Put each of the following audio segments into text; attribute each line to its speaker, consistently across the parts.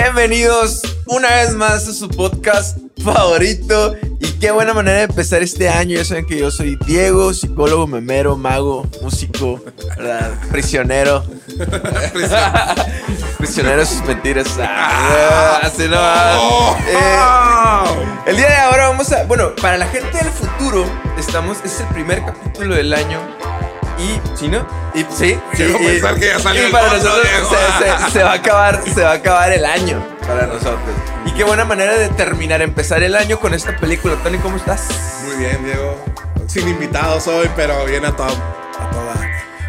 Speaker 1: Bienvenidos una vez más a su podcast favorito. Y qué buena manera de empezar este año. Ya saben que yo soy Diego, psicólogo, memero, mago, músico, ¿verdad? prisionero. prisionero de sus mentiras. Ah, así no.
Speaker 2: Oh.
Speaker 1: Eh, el día de ahora vamos a. Bueno, para la gente del futuro, estamos. Es el primer capítulo del año. Y, ¿sí, no? Y, sí. Y-
Speaker 2: pensar que ya salió
Speaker 1: y
Speaker 2: el
Speaker 1: para
Speaker 2: otro,
Speaker 1: nosotros se, se- se va a acabar, se va a acabar el año para nosotros. Y qué buena manera de terminar, empezar el año con esta película. Tony, ¿cómo estás?
Speaker 2: Muy bien, Diego. Sin invitados hoy, pero bien a todo. A toda.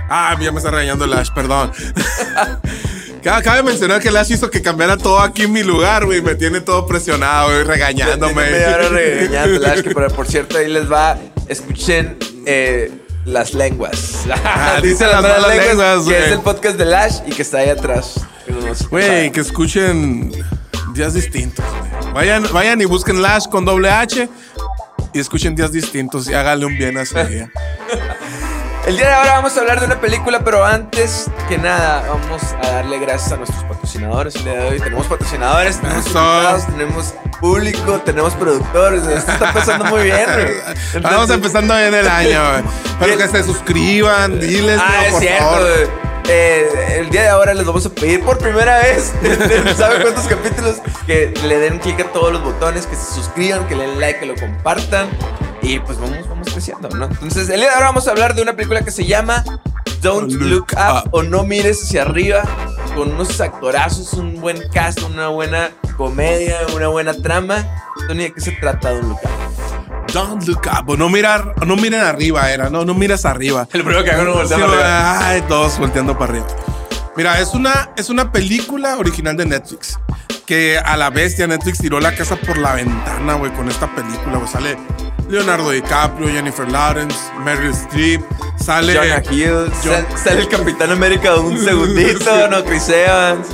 Speaker 2: Ah, ya me está regañando Lash, perdón. Ca- Cabe mencionar que Lash hizo que cambiara todo aquí en mi lugar, güey. Me tiene todo presionado, güey, regañándome.
Speaker 1: Media hora regañando, Lash, que por, por cierto ahí les va. Escuchen eh, las lenguas.
Speaker 2: Ah, dice las malas lenguas,
Speaker 1: Que
Speaker 2: güey.
Speaker 1: es el podcast de Lash y que está ahí atrás.
Speaker 2: Güey, que escuchen días distintos, güey. Vayan, vayan y busquen Lash con doble H y escuchen días distintos y háganle un bien a su día.
Speaker 1: El día de ahora vamos a hablar de una película, pero antes que nada, vamos a darle gracias a nuestros patrocinadores. El día de hoy tenemos patrocinadores, tenemos invitados, tenemos público, tenemos productores. Esto está empezando muy bien. güey.
Speaker 2: Vamos
Speaker 1: Entonces-
Speaker 2: empezando bien el año. Pero que se suscriban, diles,
Speaker 1: Ah,
Speaker 2: no,
Speaker 1: es
Speaker 2: por
Speaker 1: cierto.
Speaker 2: favor.
Speaker 1: Eh, el día de ahora les vamos a pedir por primera vez, ¿saben cuántos capítulos? Que le den clic a todos los botones, que se suscriban, que le den like, que lo compartan. Y pues vamos, vamos creciendo, ¿no? Entonces, el día de ahora vamos a hablar de una película que se llama Don't
Speaker 2: Look
Speaker 1: Up, o No Mires Hacia Arriba, con unos actorazos, un buen cast, una buena comedia, una buena trama. Tony, ¿de qué se trata Don't Look Up?
Speaker 2: Don't look up. No mirar, no miren arriba, era. No, no miras arriba.
Speaker 1: El primero que hago no
Speaker 2: Sí, ay, todos volteando para arriba. Mira, es una, es una película original de Netflix. Que a la bestia Netflix tiró la casa por la ventana, güey, con esta película, güey. Sale Leonardo DiCaprio, Jennifer Lawrence, Meryl Streep, sale
Speaker 1: Jonah Hill,
Speaker 2: John-
Speaker 1: sal- sale el Capitán América un segundito, no Chris Evans,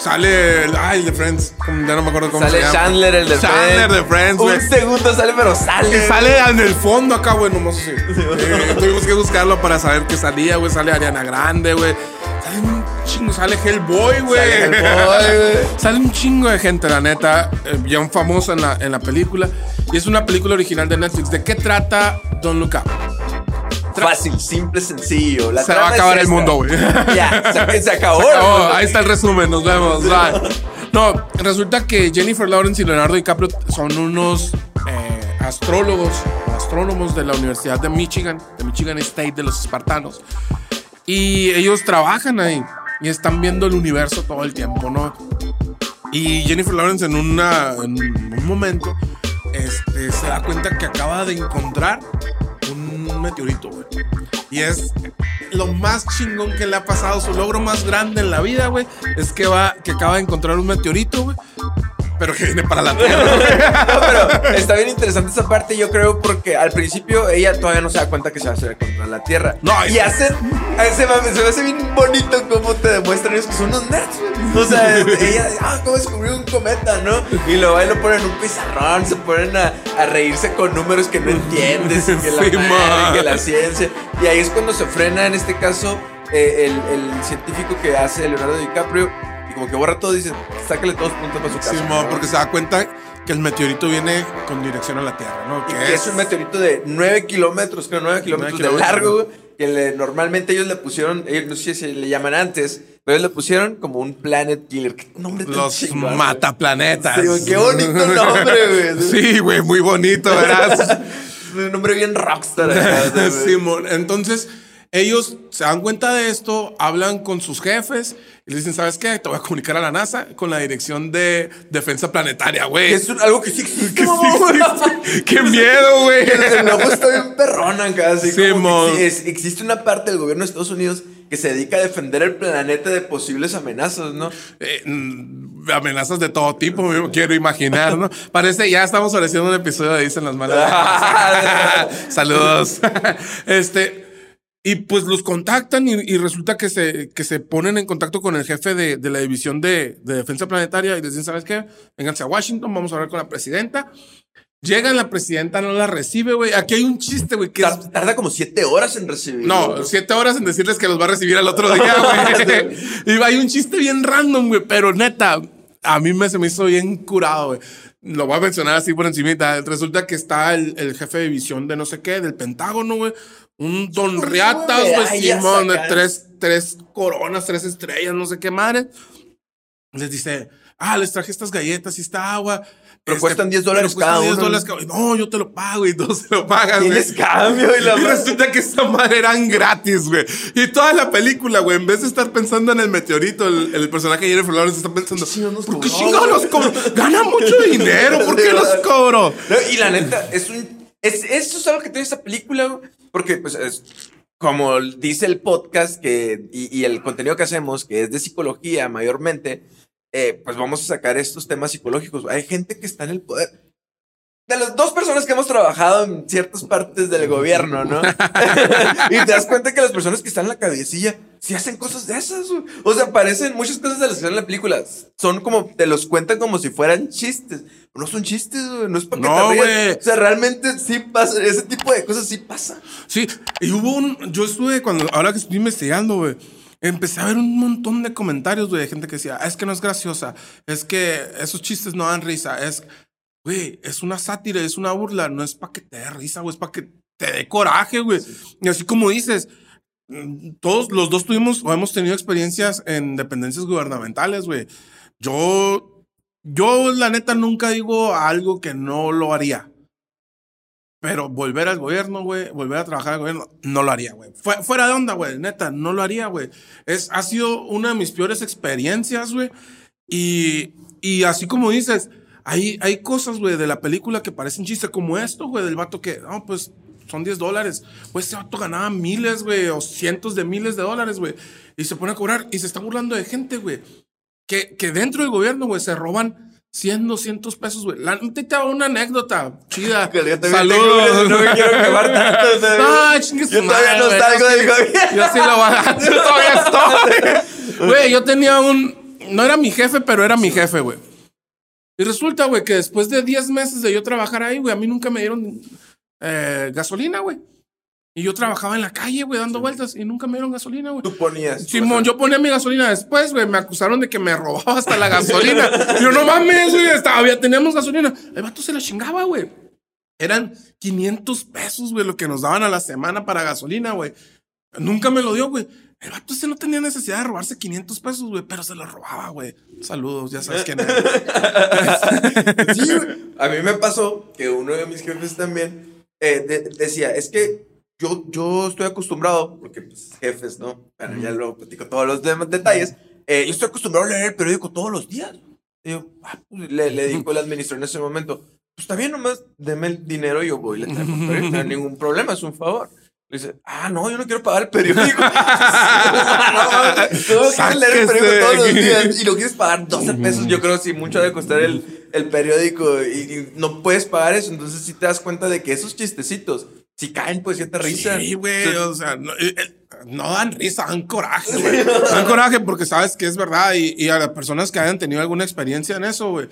Speaker 2: sale el, ay, el de Friends, ya no me acuerdo cómo
Speaker 1: sale
Speaker 2: se llama.
Speaker 1: Chandler el de
Speaker 2: Chandler
Speaker 1: Friends.
Speaker 2: de Friends.
Speaker 1: Un segundo sale, pero sale.
Speaker 2: Sale en el fondo acá, güey, nomás así. Eh, tuvimos que buscarlo para saber que salía, güey. Sale Ariana Grande, güey. Chingo, sale Hellboy, güey.
Speaker 1: Sale Hellboy, güey.
Speaker 2: Sale un chingo de gente, la neta, eh, bien famosa en la, en la película. Y es una película original de Netflix. ¿De qué trata Don't Look Up?
Speaker 1: Fácil, simple, sencillo. La
Speaker 2: Se va a
Speaker 1: es
Speaker 2: acabar el mundo, güey.
Speaker 1: Ya, se, se acabó.
Speaker 2: Se acabó. Ahí está el resumen, nos vemos. bye. No, resulta que Jennifer Lawrence y Leonardo DiCaprio son unos eh, astrólogos, astrónomos de la Universidad de Michigan, de Michigan State, de los espartanos. Y ellos trabajan ahí y están viendo el universo todo el tiempo, ¿no? Y Jennifer Lawrence en, una, un momento este, se da cuenta que acaba de encontrar un meteorito, güey. Y es lo más chingón que le ha pasado, su logro más grande en la vida, güey, es que va, que acaba de encontrar un meteorito, güey. Pero que viene para la Tierra.
Speaker 1: No, pero está bien interesante esa parte, yo creo, porque al principio ella todavía no se da cuenta que se va a hacer contra la Tierra.
Speaker 2: No,
Speaker 1: y
Speaker 2: y-
Speaker 1: hacen. Se me, hace bien bonito cómo te demuestran ellos que son unos nerds. O sea, ella, ah, cómo descubrió un cometa, ¿no? Y luego ahí lo ponen en un pizarrón, se ponen a, a reírse con números que no entiendes, y que la,
Speaker 2: Sí,
Speaker 1: madre, que la ciencia. Y ahí es cuando se frena, en este caso, eh, el, el científico que hace Leonardo DiCaprio. Y como que borra todo, dice, sácale todos los puntos para su casa. ¿no?
Speaker 2: porque se da cuenta que el meteorito viene con dirección a la Tierra, ¿no?
Speaker 1: Y que es un meteorito de 9 kilómetros, creo, 9 kilómetros de largo, que le- normalmente ellos le pusieron, ellos no sé si le llaman antes, pero ellos le pusieron como un Planet Killer. ¿Qué nombre
Speaker 2: Los
Speaker 1: güey?
Speaker 2: mataplanetas.
Speaker 1: Sí, qué bonito nombre, güey.
Speaker 2: Sí, güey, muy bonito, ¿verdad?
Speaker 1: Un nombre bien rockstar.
Speaker 2: Simón, entonces ellos se dan cuenta de esto, hablan con sus jefes y le dicen, ¿sabes qué? Te voy a comunicar a la NASA con la dirección de defensa planetaria, güey.
Speaker 1: es un- algo que sí existe,
Speaker 2: Que sí
Speaker 1: mamón.
Speaker 2: existe. ¡Qué miedo, güey!
Speaker 1: El logo está bien perrona
Speaker 2: Simón.
Speaker 1: sí, es- existe una parte del gobierno de Estados Unidos que se dedica a defender el planeta de posibles amenazas, ¿no?
Speaker 2: Eh, mm, amenazas de todo tipo, me quiero imaginar, ¿no? Parece, ya estamos ofreciendo un episodio de Dicen las malas. Saludos. este, y pues los contactan y, y resulta que se, que se ponen en contacto con el jefe de, de la división de, de defensa planetaria y les dicen, ¿sabes qué? Vénganse a Washington, vamos a hablar con la presidenta. Llegan, la presidenta no la recibe, güey. Aquí hay un chiste, güey, que es
Speaker 1: Tar- Tarda como siete horas en recibir.
Speaker 2: no, siete horas en decirles que los va a recibir al otro día, güey. y hay un chiste bien random, güey, pero neta, a mí me, se me hizo bien curado, güey. Lo voy a mencionar así por encimita. Resulta que está el, el jefe de división de no sé qué, del Pentágono, güey. Un don güey, Simón, de tres, tres coronas, tres estrellas, no sé qué madre. Les dice, ah, les traje estas galletas y esta agua.
Speaker 1: Pero
Speaker 2: Este,
Speaker 1: cuestan 10 dólares cada
Speaker 2: 10
Speaker 1: uno.
Speaker 2: dólares cada- No, yo te lo pago y todos se lo pagan, güey.
Speaker 1: Tienes cambio y la
Speaker 2: Y resulta que esa madre eran gratis, güey. Y toda la película, güey, en vez de estar pensando en el meteorito, el, el personaje de Jennifer Lawrence está pensando, ¿por qué chingados
Speaker 1: güey?"
Speaker 2: los cobro? Gana mucho dinero, ¿por qué los cobro?
Speaker 1: No, y la neta, es un. Es, eso es algo que tiene esta película, porque, pues, es, como dice el podcast que, y, y el contenido que hacemos, que es de psicología mayormente, eh, pues vamos a sacar estos temas psicológicos. Hay gente que está en el poder. De las dos personas que hemos trabajado en ciertas partes del gobierno, ¿no? y te das cuenta que las personas que están en la cabecilla sí hacen cosas de esas. güey. O sea, parecen muchas cosas de las que en la película. Son como, te los cuentan como si fueran chistes. No son chistes, güey. No es para que
Speaker 2: No,
Speaker 1: te rías. O sea, realmente sí pasa. Ese tipo de cosas sí pasa.
Speaker 2: Sí, y hubo un. Yo estuve, cuando, ahora que estoy investigando, güey, empecé a ver un montón de comentarios, güey, de gente que decía, "Ah, es que no es graciosa, es que esos chistes no dan risa, es. Güey, es una sátira, es una burla, no es para que te dé risa, güey, es para que te dé coraje, güey. Y así como dices, todos los dos tuvimos o hemos tenido experiencias en dependencias gubernamentales, güey. Yo, yo la neta nunca digo algo que no lo haría. Pero volver al gobierno, güey, volver a trabajar al gobierno, no lo haría, güey. Fue- fuera de onda, güey, neta, no lo haría, güey. Es, ha sido una de mis peores experiencias, güey. Y, y así como dices, hay, hay cosas, güey, de la película que parecen chiste, como esto, güey, del vato que, no, pues son 10 dólares. Pues ese vato ganaba miles, güey, o cientos de miles de dólares, güey. Y se pone a cobrar y se está burlando de gente, güey. Que, que dentro del gobierno, güey, se roban 100, 200 pesos, güey. La te hago una anécdota chida. Saludos.
Speaker 1: no me quiero quemar tanto.
Speaker 2: No, chingue su
Speaker 1: Yo todavía no salgo del gobierno.
Speaker 2: Yo sí lo voy a Yo todavía estoy. Güey, yo tenía un. No era mi jefe, pero era mi jefe, güey. Y resulta, güey, que después de 10 meses de yo trabajar ahí, güey, a mí nunca me dieron eh, gasolina, güey. Y yo trabajaba en la calle, güey, dando vueltas y nunca me dieron gasolina, güey.
Speaker 1: Tú ponías.
Speaker 2: Simón, yo ponía mi gasolina después, güey. Me acusaron de que me robaba hasta la gasolina. Yo, no mames, güey. había- Teníamos gasolina. El vato se la chingaba, güey. Eran 500 pesos, güey, lo que nos daban a la semana para gasolina, güey. Nunca me lo dio, güey. El vato ese no tenía necesidad de robarse 500 pesos, güey, pero se lo robaba, güey. Saludos, ya sabes quién es.
Speaker 1: Sí, güey. A mí me pasó que uno de mis jefes también eh, de- decía, es que yo, yo estoy acostumbrado, porque pues, jefes, ¿no? Bueno, ya lo platico todos los demás detalles. eh, yo estoy acostumbrado a leer el periódico todos los días. Y yo, ah, pues, le, le dijo el administrador en ese momento, pues está bien, nomás deme el dinero y yo voy y le traigo no hay ningún problema, es un favor. Le dice, ah, no, yo no quiero pagar el periódico. no, no, leer el periódico todos los días y lo quieres pagar 12 pesos. Yo creo que sí, mucho debe costar el, el periódico y, no puedes pagar eso. Entonces, sí te das cuenta de que esos chistecitos, si caen, pues cierta risa.
Speaker 2: Sí, güey,
Speaker 1: O sea,
Speaker 2: eh, eh, no dan risa, dan coraje, güey. Dan coraje porque sabes que es verdad y, y a las personas que hayan tenido alguna experiencia en eso, güey.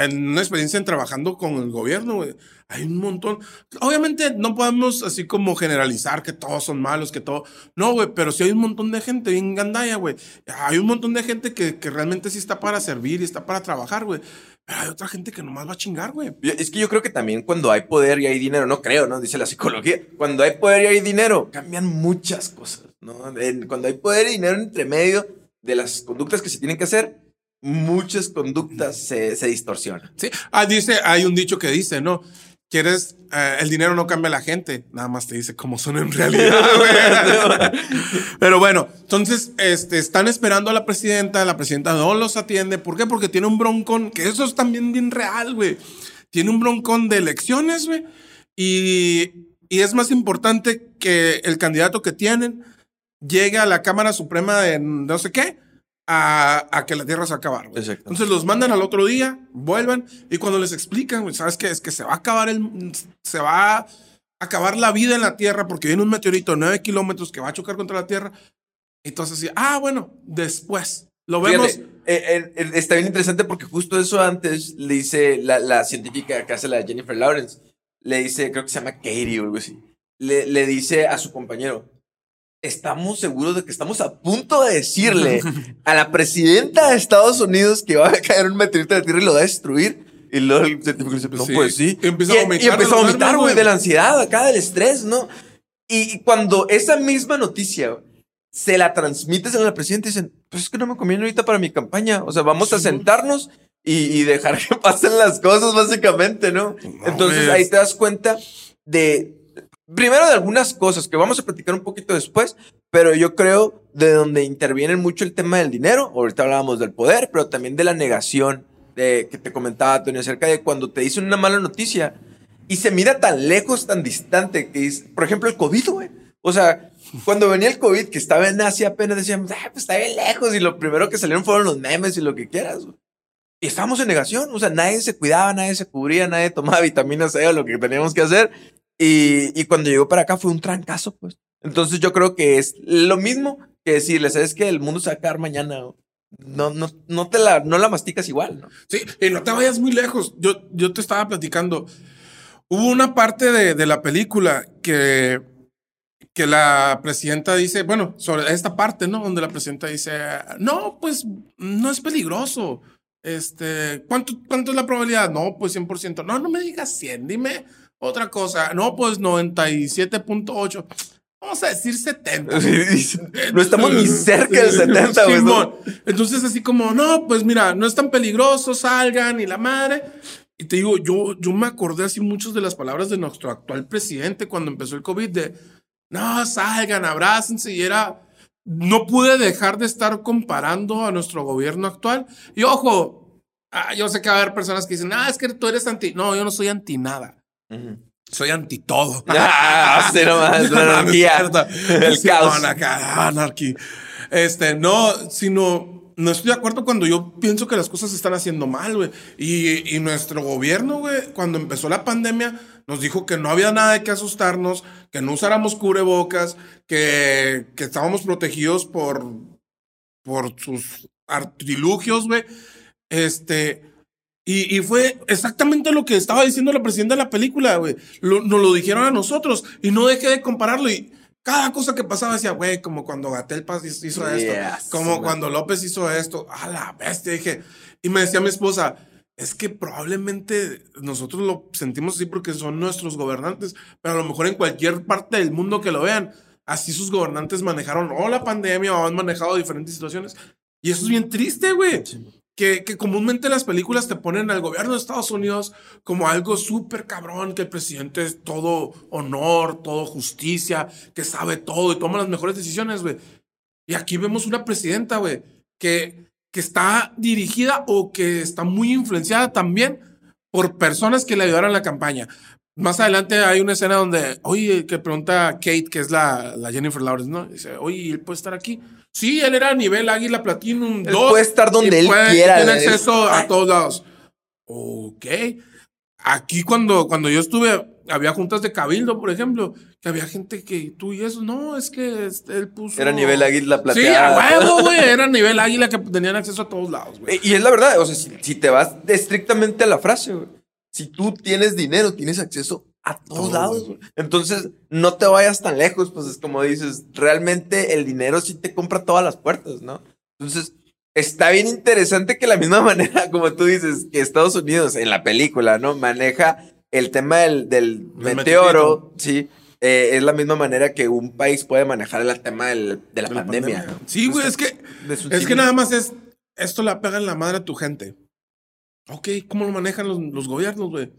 Speaker 2: En una experiencia en trabajando con el gobierno, güey. Hay un montón. Obviamente no podemos así como generalizar que todos son malos, que todo. No, güey, pero sí hay un montón de gente bien gandaya, güey. Hay un montón de gente que, que realmente sí está para servir y está para trabajar, güey. Pero hay otra gente que nomás va a chingar, güey.
Speaker 1: Es que yo creo que también cuando hay poder y hay dinero, no creo, ¿no? Dice la psicología. Cuando hay poder y hay dinero, cambian muchas cosas, ¿no? En- cuando hay poder y dinero entre medio de las conductas que se tienen que hacer, muchas conductas se, se distorsionan.
Speaker 2: Sí, ah, dice, hay un dicho que dice, ¿no? Quieres, eh, el dinero no cambia a la gente, nada más te dice cómo son en realidad. Pero bueno, entonces, este, están esperando a la presidenta, la presidenta no los atiende, ¿por qué? Porque tiene un broncón, que eso es también bien real, güey. Tiene un broncón de elecciones, güey, y, y es más importante que el candidato que tienen llegue a la Cámara Suprema de no sé qué, a, a que la tierra se va a acabar. güey.
Speaker 1: Exacto.
Speaker 2: Entonces los mandan al otro día, vuelvan, y cuando les explican, güey, ¿sabes qué? Es que se va a acabar el. Se va a acabar la vida en la tierra porque viene un meteorito de 9 kilómetros que va a chocar contra la tierra. Entonces, sí, ah, bueno, después. Lo vemos.
Speaker 1: Fíjate, eh, eh, está bien interesante porque justo eso antes le dice la, la científica que hace la Jennifer Lawrence, le dice, creo que se llama Katie o algo así, le, le dice a su compañero, estamos seguros de que estamos a punto de decirle a la presidenta de Estados Unidos que va a caer un meteorito de tierra y lo va a destruir. Y luego el científico dice, no,
Speaker 2: Sí.
Speaker 1: pues sí.
Speaker 2: Y empieza a
Speaker 1: Y-
Speaker 2: vomitar
Speaker 1: Y empezó a vomitar, güey, de la ansiedad, acá del estrés, ¿no? Y, y cuando esa misma noticia se la transmites a la presidenta, dicen, pues es que no me conviene ahorita para mi campaña. O sea, vamos a sentarnos y, y dejar que pasen las cosas, básicamente, ¿no? Entonces
Speaker 2: güey.
Speaker 1: ahí te das cuenta de, primero de algunas cosas que vamos a platicar un poquito después, pero yo creo de donde interviene mucho el tema del dinero. Ahorita hablábamos del poder, pero también de la negación que te comentaba, Antonio, acerca de cuando te dicen una mala noticia y se mira tan lejos, tan distante, es, por ejemplo, el COVID, güey. O sea, cuando venía el COVID, que estaba en Asia, apenas decíamos, ah, pues está bien lejos, y lo primero que salieron fueron los memes y lo que quieras. Y estábamos en negación, o sea, nadie se cuidaba, nadie se cubría, nadie tomaba vitamina C o lo que teníamos que hacer. Y, y cuando llegó para acá fue un trancazo, pues. Entonces yo creo que es lo mismo que decirle, ¿sabes que El mundo se va a acabar mañana. No, no, no te la, no la masticas igual.
Speaker 2: Sí, y no te vayas muy lejos. Yo, yo te estaba platicando. Hubo una parte de, de la película que, que la presidenta dice, bueno, sobre esta parte, ¿no? Donde la presidenta dice, no, pues no es peligroso. Este, ¿cuánto, ¿cuánto es la probabilidad? No, pues 100%. No, no me digas 100, dime otra cosa. No, pues 97.8. Vamos a decir 70.
Speaker 1: No estamos ni cerca del 70, güey. ¿no?
Speaker 2: Simón. Entonces, así como, no, pues mira, no es tan peligroso, salgan y la madre. Y te digo, yo, yo me acordé así muchas de las palabras de nuestro actual presidente cuando empezó el COVID de, no, salgan, abrácense y era, no pude dejar de estar comparando a nuestro gobierno actual. Y ojo, ah, yo sé que va a haber personas que dicen, ah, es que tú eres anti, no, yo no soy anti nada, Soy anti todo.
Speaker 1: Ah, sí, nomás, la
Speaker 2: No, no
Speaker 1: anarquía, el
Speaker 2: Sí,
Speaker 1: caos.
Speaker 2: no, acá, anarquía. Este, no, sino, no estoy de acuerdo cuando yo pienso que las cosas se están haciendo mal, güey. Y, y nuestro gobierno, güey, cuando empezó la pandemia, nos dijo que no había nada de que asustarnos, que no usáramos cubrebocas, que, que estábamos protegidos por, por sus artilugios, güey. Este, y, y fue exactamente lo que estaba diciendo la presidenta de la película, güey. Lo- nos lo dijeron a nosotros y no dejé de compararlo. Y cada cosa que pasaba decía, güey, como cuando Gatel Paz hizo esto,
Speaker 1: Yes,
Speaker 2: como
Speaker 1: man.
Speaker 2: cuando López hizo esto, a la bestia. Dije, y me decía mi esposa, es que probablemente nosotros lo sentimos así porque son nuestros gobernantes, pero a lo mejor en cualquier parte del mundo que lo vean, así sus gobernantes manejaron o la pandemia o han manejado diferentes situaciones. Y eso es bien triste, güey que, comúnmente las películas te ponen al gobierno de Estados Unidos como algo súper cabrón, que el presidente es todo honor, todo justicia, que sabe todo y toma las mejores decisiones, güey. Y aquí vemos una presidenta, güey, que, que está dirigida o que está muy influenciada también por personas que le ayudaron a la campaña. Más adelante hay una escena donde, oye, que pregunta a Kate, que es la, la Jennifer Lawrence, ¿no? Dice, oye, ¿él puede estar aquí? Sí, él era a nivel Águila Platinum
Speaker 1: Él
Speaker 2: 2.
Speaker 1: puede estar donde él
Speaker 2: puede-
Speaker 1: quiera,
Speaker 2: Tiene acceso a todos lados. Ok. Aquí cuando, cuando yo estuve, había juntas de cabildo, por ejemplo, que había gente que tú y eso, no, es que este, él puso...
Speaker 1: Era nivel águila
Speaker 2: Sí,
Speaker 1: plateada.
Speaker 2: a huevo, güey, era nivel águila que tenían acceso a todos lados, güey.
Speaker 1: Y es la verdad, o sea, si, si te vas estrictamente a la frase, güey, si tú tienes dinero, tienes acceso a todos
Speaker 2: Todo,
Speaker 1: lados. Entonces, no te vayas tan lejos, pues es como dices, realmente el dinero sí te compra todas las puertas, ¿no? Entonces, está bien interesante que la misma manera, como tú dices, que Estados Unidos en la película, ¿no? Maneja el tema del, del meteoro, sí. eh, es la misma manera que un país puede manejar el tema del- de la
Speaker 2: De la
Speaker 1: pandemia.
Speaker 2: Sí, güey, es que Es que nada más es, esto la pega en la madre a tu gente. Ok, ¿cómo lo manejan los, los gobiernos, güey?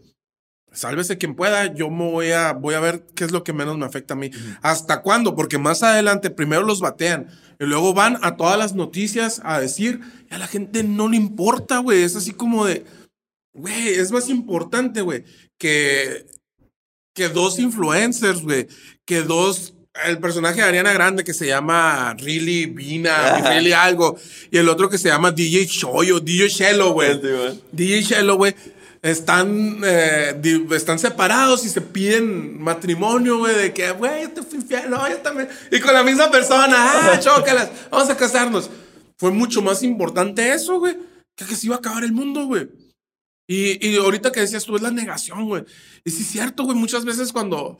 Speaker 2: Sálvese quien pueda, yo me voy a, voy a ver qué es lo que menos me afecta a mí. ¿Hasta cuándo? Porque más adelante primero los batean y luego van a todas las noticias a decir, y a la gente no le importa, güey. Es así como de, güey, es más importante, güey, que, que dos influencers, güey, que dos, el personaje de Ariana Grande que se llama Really Vina. Really algo, y el otro que se llama DJ Shoyo, DJ Shello, güey. DJ Shello, güey, están, eh, están separados y se piden matrimonio, güey, de que, güey, yo te fui infiel, no, yo también. Y con la misma persona, ah, chócalas, vamos a casarnos. Fue mucho más importante eso, güey, que que se iba a acabar el mundo, güey. Y, y ahorita que decías tú, es la negación, güey. Y sí es cierto, güey, muchas veces cuando,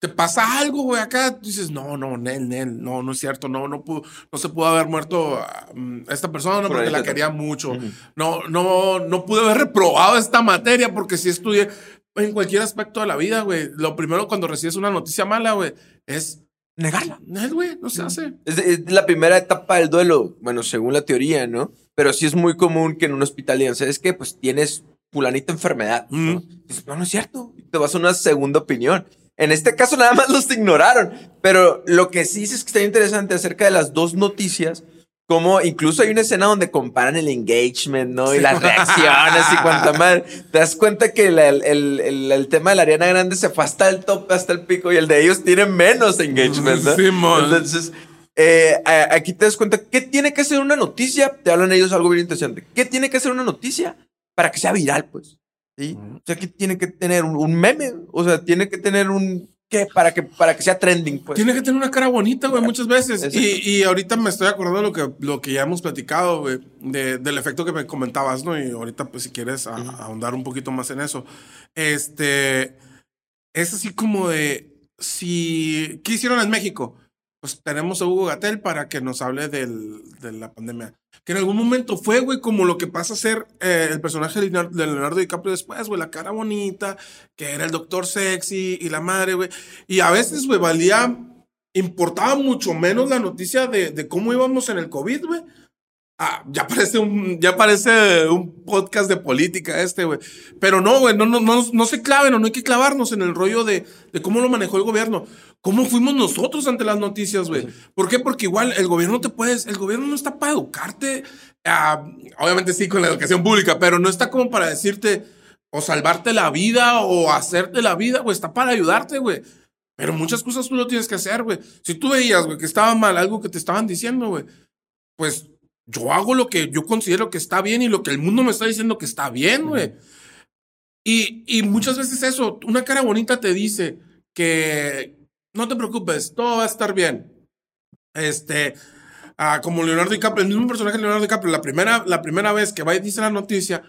Speaker 2: te pasa algo, güey, acá dices, no, no, Nel, Nel, no, no es cierto, no, no pudo, no se pudo haber muerto um, esta persona
Speaker 1: Por
Speaker 2: porque la quería mucho. No, no, no pude haber reprobado esta materia porque si estudié en cualquier aspecto de la vida, güey. Lo primero cuando recibes una noticia mala, güey, es
Speaker 1: Negarla.
Speaker 2: Nel, güey, no se hace.
Speaker 1: Es, es la primera etapa del duelo, bueno, según la teoría, ¿no? Pero sí es muy común que en un hospital digan, ¿sabes qué? Pues tienes fulanita enfermedad. ¿no? Dices, no, no es cierto. Te vas a una segunda opinión. En este caso nada más los ignoraron. Pero lo que sí es que está interesante acerca de las dos noticias, como incluso hay una escena donde comparan el engagement, ¿no? Y las reacciones y cuanta madre. Te das cuenta que el, el- el- el tema de la Ariana Grande se fue hasta el top, hasta el pico, y el de ellos tiene menos engagement, ¿no?
Speaker 2: Simón.
Speaker 1: Entonces, eh, aquí te das cuenta, ¿qué tiene que hacer una noticia? Te hablan ellos algo bien interesante. ¿Qué tiene que hacer una noticia para que sea viral, pues? ¿Sí? O sea, ¿qué tiene que tener? ¿Un, un meme? O sea, tiene que tener un... ¿Qué? Para que, para que sea trending, pues.
Speaker 2: Tiene que tener una cara bonita, güey, muchas veces. Y, y ahorita me estoy acordando de lo que, lo que ya hemos platicado, güey, de- del efecto que me comentabas, ¿no? Y ahorita, pues, si quieres a- ahondar un poquito más en eso. Este. Es así como de. Si. ¿Qué hicieron en México? Pues tenemos a Hugo Gatel para que nos hable del- de la pandemia. En algún momento fue, güey, como lo que pasa a ser eh, el personaje de Leonardo, de Leonardo DiCaprio después, güey, la cara bonita, que era el doctor sexy y la madre, güey. Y a veces, güey, valía, importaba mucho menos la noticia de, de cómo íbamos en el COVID, güey. Ah, ya parece un, ya parece un podcast de política este, güey. Pero no, güey, no, no, no, no se claven o no hay que clavarnos en el rollo de, de cómo lo manejó el gobierno. ¿Cómo fuimos nosotros ante las noticias, güey? ¿Por qué? Porque igual el gobierno te puedes, el gobierno no está para educarte, ah, obviamente sí con la educación pública, pero no está como para decirte o salvarte la vida o hacerte la vida, güey, está para ayudarte, güey. Pero muchas cosas tú lo tienes que hacer, güey. Si tú veías, güey, que estaba mal algo que te estaban diciendo, güey, pues yo hago lo que yo considero que está bien y lo que el mundo me está diciendo que está bien, güey. Y, y muchas veces eso, una cara bonita te dice que no te preocupes, todo va a estar bien. Este, ah, como Leonardo DiCaprio, el mismo personaje de Leonardo DiCaprio, la primera, la primera vez que va y dice la noticia,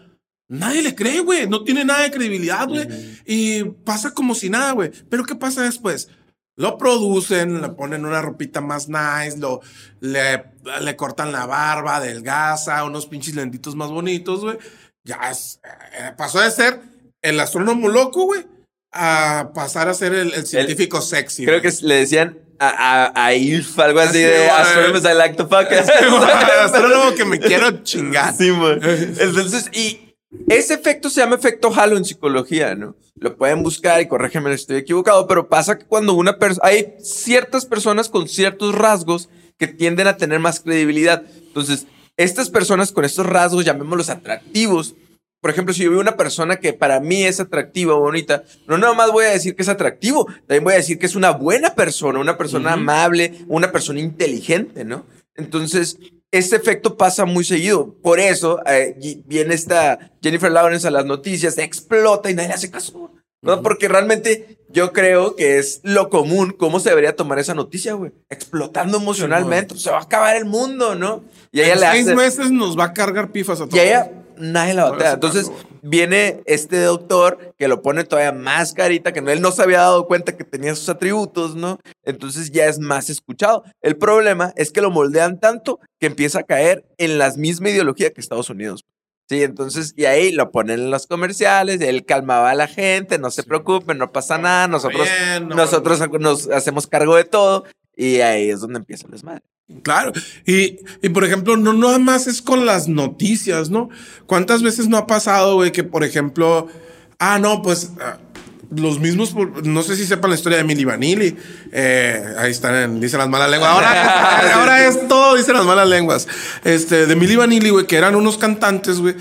Speaker 2: nadie le cree, güey, no tiene nada de credibilidad, güey. Y pasa como si nada, güey. Pero ¿qué pasa después? Lo producen, le ponen una ropita más nice, lo, le, le cortan la barba, adelgaza, unos pinches lentitos más bonitos, güey. Ya es, eh, pasó de ser el astrónomo loco, güey, a pasar a ser el, el científico sexy.
Speaker 1: Creo que le decían a, a, a ILF, algo así
Speaker 2: Así,
Speaker 1: de
Speaker 2: güey.
Speaker 1: Astronomers I like to fuck.
Speaker 2: astrónomo que me quiero chingar.
Speaker 1: Sí, man. Entonces, y ese efecto se llama efecto halo en psicología, ¿no? Lo pueden buscar y corrígeme si estoy equivocado, pero pasa que cuando una persona, hay ciertas personas con ciertos rasgos que tienden a tener más credibilidad. Entonces, estas personas con estos rasgos, llamémoslos atractivos, por ejemplo, si yo veo una persona que para mí es atractiva o bonita, no nada más voy a decir que es atractivo, también voy a decir que es una buena persona, una persona amable, una persona inteligente, ¿no? Entonces, este efecto pasa muy seguido. Por eso eh, viene esta Jennifer Lawrence a las noticias, explota y nadie le hace caso. ¿no? Porque realmente yo creo que es lo común, cómo se debería tomar esa noticia, güey. Explotando emocionalmente. se va a acabar el mundo, ¿no? Y a ella
Speaker 2: En
Speaker 1: le
Speaker 2: seis
Speaker 1: hace-
Speaker 2: meses nos va a cargar pifas a todos.
Speaker 1: y ella nadie la batea. Entonces viene este doctor que lo pone todavía más carita, que él no se había dado cuenta que tenía sus atributos, ¿no? Entonces ya es más escuchado. El problema es que lo moldean tanto que empieza a caer en la misma ideología que Estados Unidos. Sí, entonces, y ahí lo ponen en los comerciales, él calmaba a la gente, no se preocupen, no pasa nada, nosotros,
Speaker 2: bien, no,
Speaker 1: nosotros nos hacemos cargo de todo, y ahí es donde empieza el desmadre.
Speaker 2: Claro. Y, y por ejemplo, no nada más es con las noticias, ¿no? ¿Cuántas veces no ha pasado, güey, que por ejemplo, ah, no, pues ah, los mismos, no sé si sepan la historia de Milli Vanilli. Eh, ahí están, en, dicen las malas lenguas. Ahora, ahora es todo, dicen las malas lenguas. Este, de Milli Vanilli, güey, que eran unos cantantes, güey,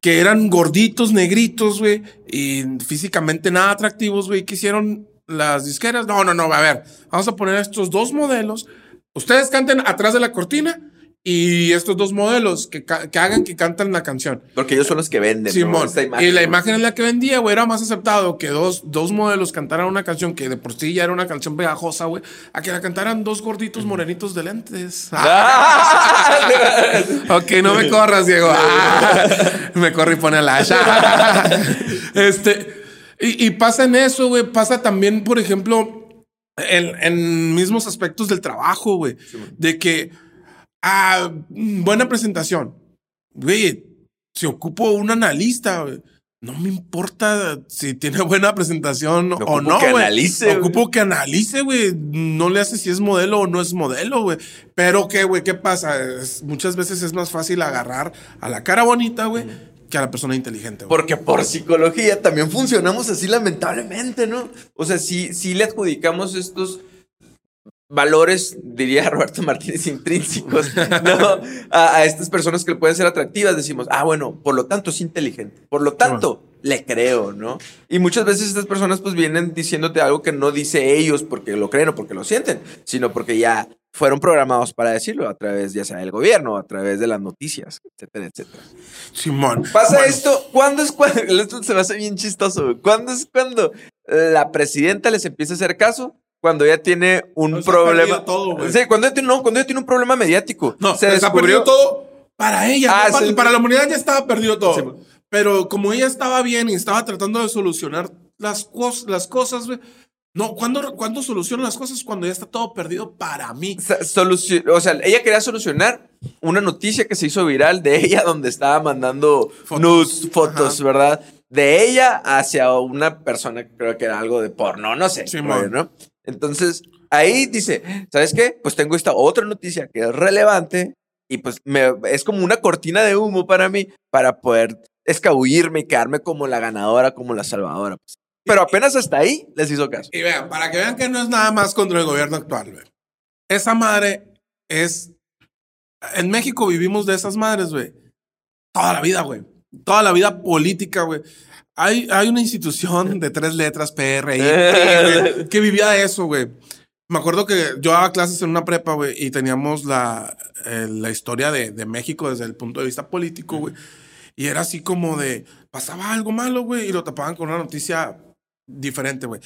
Speaker 2: que eran gorditos, negritos, güey, y físicamente nada atractivos, güey, que hicieron las disqueras. No, no, no, a ver, vamos a poner estos dos modelos. Ustedes canten atrás de la cortina y estos dos modelos que, que hagan que canten la canción.
Speaker 1: Porque ellos son los que venden. ¿no?
Speaker 2: Simón.
Speaker 1: Esta imagen,
Speaker 2: y la
Speaker 1: ¿no?
Speaker 2: imagen en la que vendía, güey, era más aceptado que dos, dos modelos cantaran una canción que de por sí ya era una canción pegajosa, güey, a que la cantaran dos gorditos morenitos de lentes. ok, no me corras, Diego. Me corre y pone la hacha. este. Y, y pasa en eso, güey. Pasa también, por ejemplo, En, en mismos aspectos del trabajo, güey. de que, ah, buena presentación. Güey, si ocupo un analista, güey, no me importa si tiene buena presentación o no,
Speaker 1: que
Speaker 2: güey.
Speaker 1: analice,
Speaker 2: Ocupo que analice, güey. No le hace si es modelo o no es modelo, güey. Pero qué, güey, ¿qué pasa? Es- muchas veces es más fácil agarrar a la cara bonita, güey, que a la persona inteligente, güey.
Speaker 1: Porque por psicología también funcionamos así lamentablemente, ¿no? O sea, si, si le adjudicamos estos valores, diría Roberto Martínez, intrínsecos, ¿no? A, a estas personas que pueden ser atractivas, decimos, ah, bueno, por lo tanto es inteligente, por lo tanto le creo, ¿no? Y muchas veces estas personas pues vienen diciéndote algo que no dice ellos porque lo creen o porque lo sienten, sino porque ya fueron programados para decirlo a través ya sea del gobierno, a través de las noticias, etcétera, etcétera.
Speaker 2: Simón.
Speaker 1: Pasa
Speaker 2: Bueno,
Speaker 1: esto, ¿cuándo es cuando? Esto se me hace bien chistoso. ¿Cuándo es cuando la presidenta les empieza a hacer caso? Cuando ya tiene un problema.
Speaker 2: todo,
Speaker 1: sí, cuando ya tiene, no, cuando ya tiene un problema mediático.
Speaker 2: No,
Speaker 1: se
Speaker 2: se ha perdido todo para ella.
Speaker 1: Ah,
Speaker 2: no para,
Speaker 1: sí.
Speaker 2: para la humanidad ya estaba perdido todo.
Speaker 1: Sí.
Speaker 2: Pero como ella estaba bien y estaba tratando de solucionar las, cos- las cosas, güey. No, ¿cuándo, ¿cuándo soluciona las cosas? Cuando ya está todo perdido para mí.
Speaker 1: O sea, ella quería solucionar una noticia que se hizo viral de ella donde estaba mandando
Speaker 2: Fotos.
Speaker 1: nudes, fotos,
Speaker 2: Ajá.
Speaker 1: ¿verdad? De ella hacia una persona que creo que era algo de porno, no sé,
Speaker 2: Simón.
Speaker 1: rollo, ¿no? Entonces, ahí dice, ¿sabes qué? Pues tengo esta otra noticia que es relevante y pues me, es como una cortina de humo para mí para poder escabullirme y quedarme como la ganadora, como la salvadora. pues. Pero apenas hasta ahí les hizo caso.
Speaker 2: Y vean, para que vean que no es nada más contra el gobierno actual, güey. Esa madre es. En México vivimos de esas madres, güey. Toda la vida, güey. Toda la vida política, güey. Hay, hay una institución de tres letras, PRI, que vivía de eso, güey. Me acuerdo que yo daba clases en una prepa, güey, y teníamos la, eh, la historia de, de México desde el punto de vista político, güey. Y era así como de, pasaba algo malo, güey, y lo tapaban con una noticia diferente, güey.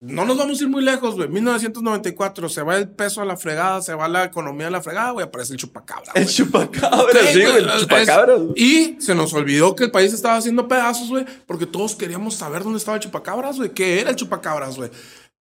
Speaker 2: No nos vamos a ir muy lejos, güey. 1994, se va el peso a la fregada, se va la economía a la fregada, güey, aparece el chupacabra.
Speaker 1: El chupacabra,
Speaker 2: Sí,
Speaker 1: güey, el
Speaker 2: es-
Speaker 1: chupacabra.
Speaker 2: Y se nos olvidó que el país estaba haciendo pedazos, güey, porque todos queríamos saber dónde estaba el chupacabras, güey. ¿Qué era el chupacabras, güey?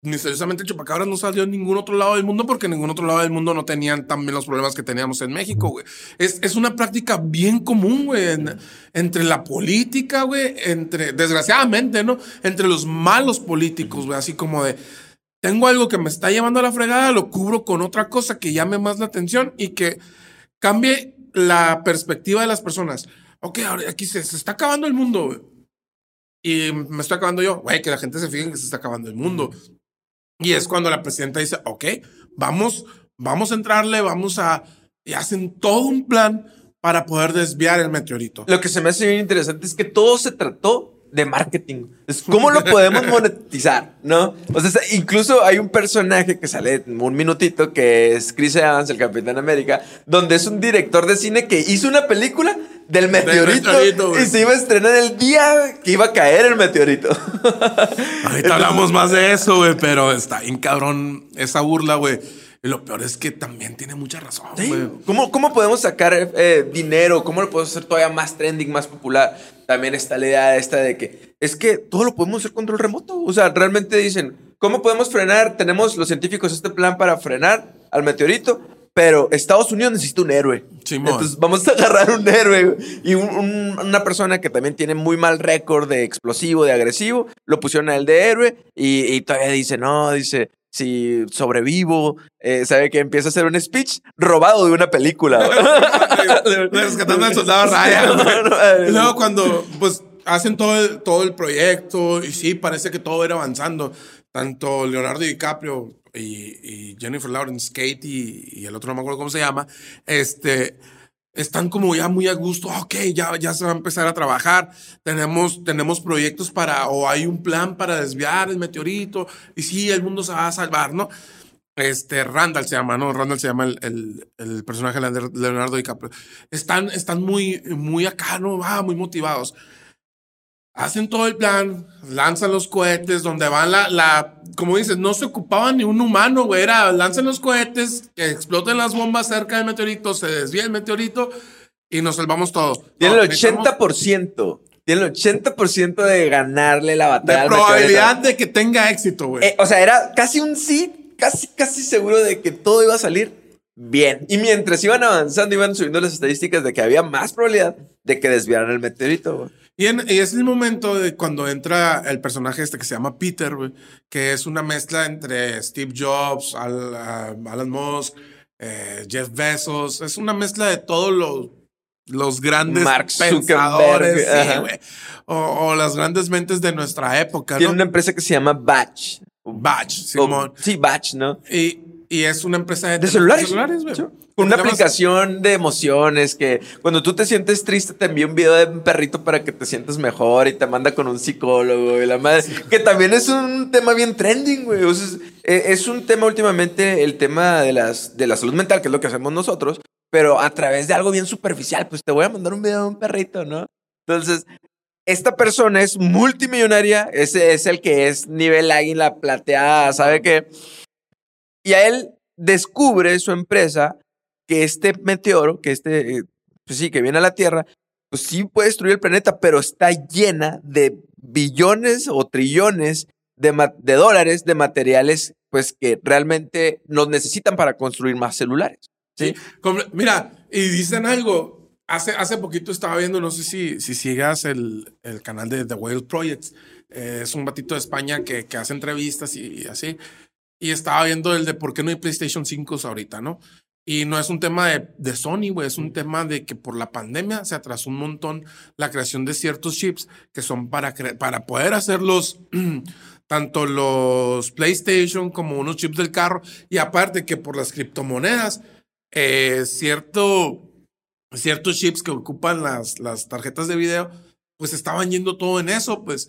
Speaker 2: Misteriosamente chupacabras no salió en ningún otro lado del mundo porque en ningún otro lado del mundo no tenían también los problemas que teníamos en México, güey. Es, es una práctica bien común, güey, en- entre la política, güey, entre, desgraciadamente, ¿no? Entre los malos políticos, güey, así como de, tengo algo que me está llevando a la fregada, lo cubro con otra cosa que llame más la atención y que cambie la perspectiva de las personas. Ok, ahora aquí se, se está acabando el mundo, güey. Y me estoy acabando yo. Güey, que la gente se fije que se está acabando el mundo. Y es cuando la presidenta dice, ok, vamos, vamos a entrarle, vamos a... Y hacen todo un plan para poder desviar el meteorito.
Speaker 1: Lo que se me hace bien interesante es que todo se trató de marketing. Es cómo lo podemos monetizar, ¿no? O sea, incluso hay un personaje que sale un minutito que es Chris Evans, el Capitán América, donde es un director de cine que hizo una película del meteorito, y se iba a estrenar el día que iba a caer el meteorito.
Speaker 2: Ahorita hablamos más de eso, güey, pero está bien cabrón esa burla, güey. Y lo peor es que también tiene mucha razón,
Speaker 1: Sí. ¿Cómo, ¿Cómo podemos sacar eh, dinero? ¿Cómo lo podemos hacer todavía más trending, más popular? También está la idea esta de que es que todo lo podemos hacer control remoto. O sea, realmente dicen, ¿cómo podemos frenar? Tenemos los científicos este plan para frenar al meteorito, pero Estados Unidos necesita un héroe.
Speaker 2: Simón.
Speaker 1: Entonces vamos a agarrar un héroe y un- un- una persona que también tiene muy mal récord de explosivo, de agresivo, lo pusieron a él de héroe y, y todavía dice, no, dice, si sobrevivo, eh, sabe que empieza a hacer un speech robado de una película.
Speaker 2: Rescatando al soldado Ryan, Y luego cuando, pues, hacen todo el, todo el proyecto y sí, parece que todo era avanzando. Tanto Leonardo DiCaprio y, y Jennifer Lawrence, Kate y, y el otro no me acuerdo cómo se llama, este, están como ya muy a gusto. Ok, ya, ya se va a empezar a trabajar. Tenemos, tenemos proyectos para, o hay un plan para desviar el meteorito y sí, el mundo se va a salvar, ¿no? Este, Randall se llama, ¿no? Randall se llama el, el, el personaje de Leonardo DiCaprio. Están, están muy, muy acá, ¿no? Ah, muy motivados. Hacen todo el plan, lanzan los cohetes, donde van la, la, como dices, no se ocupaba ni un humano, güey, era, lanzan los cohetes, que exploten las bombas cerca del meteorito, se desvía el meteorito y nos salvamos todos.
Speaker 1: Tiene
Speaker 2: No,
Speaker 1: el
Speaker 2: necesitamos-
Speaker 1: 80% tiene el 80% de ganarle la batalla.
Speaker 2: De probabilidad
Speaker 1: meteorito.
Speaker 2: de que tenga éxito, güey.
Speaker 1: Eh, o sea, era casi un sí, casi, casi seguro de que todo iba a salir bien. Y mientras iban avanzando, iban subiendo las estadísticas de que había más probabilidad de que desviaran el meteorito. güey.
Speaker 2: Y, en- y es el momento de cuando entra el personaje este que se llama Peter, güey, que es una mezcla entre Steve Jobs, Al- ah, Alan Musk, eh, Jeff Bezos. Es una mezcla de todos los, los grandes
Speaker 1: Mark
Speaker 2: pensadores, sí, o, o las grandes mentes de nuestra época,
Speaker 1: Tiene
Speaker 2: ¿no?
Speaker 1: una empresa que se llama Batch.
Speaker 2: Batch,
Speaker 1: O-
Speaker 2: Simón.
Speaker 1: sí, Batch, ¿no?
Speaker 2: Y, y es una empresa de,
Speaker 1: De celulares.
Speaker 2: güey.
Speaker 1: Sí.
Speaker 2: Que
Speaker 1: Una aplicación de emociones que cuando tú te sientes triste te envía un video de un perrito para que te sientas mejor y te manda con un psicólogo y la madre. Que también es un tema bien trending, güey. O sea, es, eh, es un tema últimamente, el tema de, las, de la salud mental, que es lo que hacemos nosotros, pero a través de algo bien superficial. Pues te voy a mandar un video de un perrito, ¿no? Entonces, esta persona es multimillonaria, ese es el que es nivel águila plateada, ¿sabe qué? Y a él descubre su empresa que este meteoro, que este, eh, pues sí, que viene a la Tierra, pues sí puede destruir el planeta, pero está llena de billones o trillones de, dólares de materiales, pues que realmente nos necesitan para construir más celulares. ¿sí?
Speaker 2: Mira, y dicen algo. Hace, hace poquito estaba viendo, no sé si, si sigas el, el canal de The Whale Projects. Eh, es un batito de España que, que hace entrevistas y así. Y estaba viendo el de por qué no hay PlayStation 5 ahorita, ¿no? Y no es un tema de, de Sony, güey, es un tema de que por la pandemia se atrasó un montón la creación de ciertos chips que son para, para poder hacer los, tanto los PlayStation como unos chips del carro. Y aparte que por las criptomonedas, eh, cierto, ciertos chips que ocupan las, las tarjetas de video, pues estaban yendo todo en eso, pues.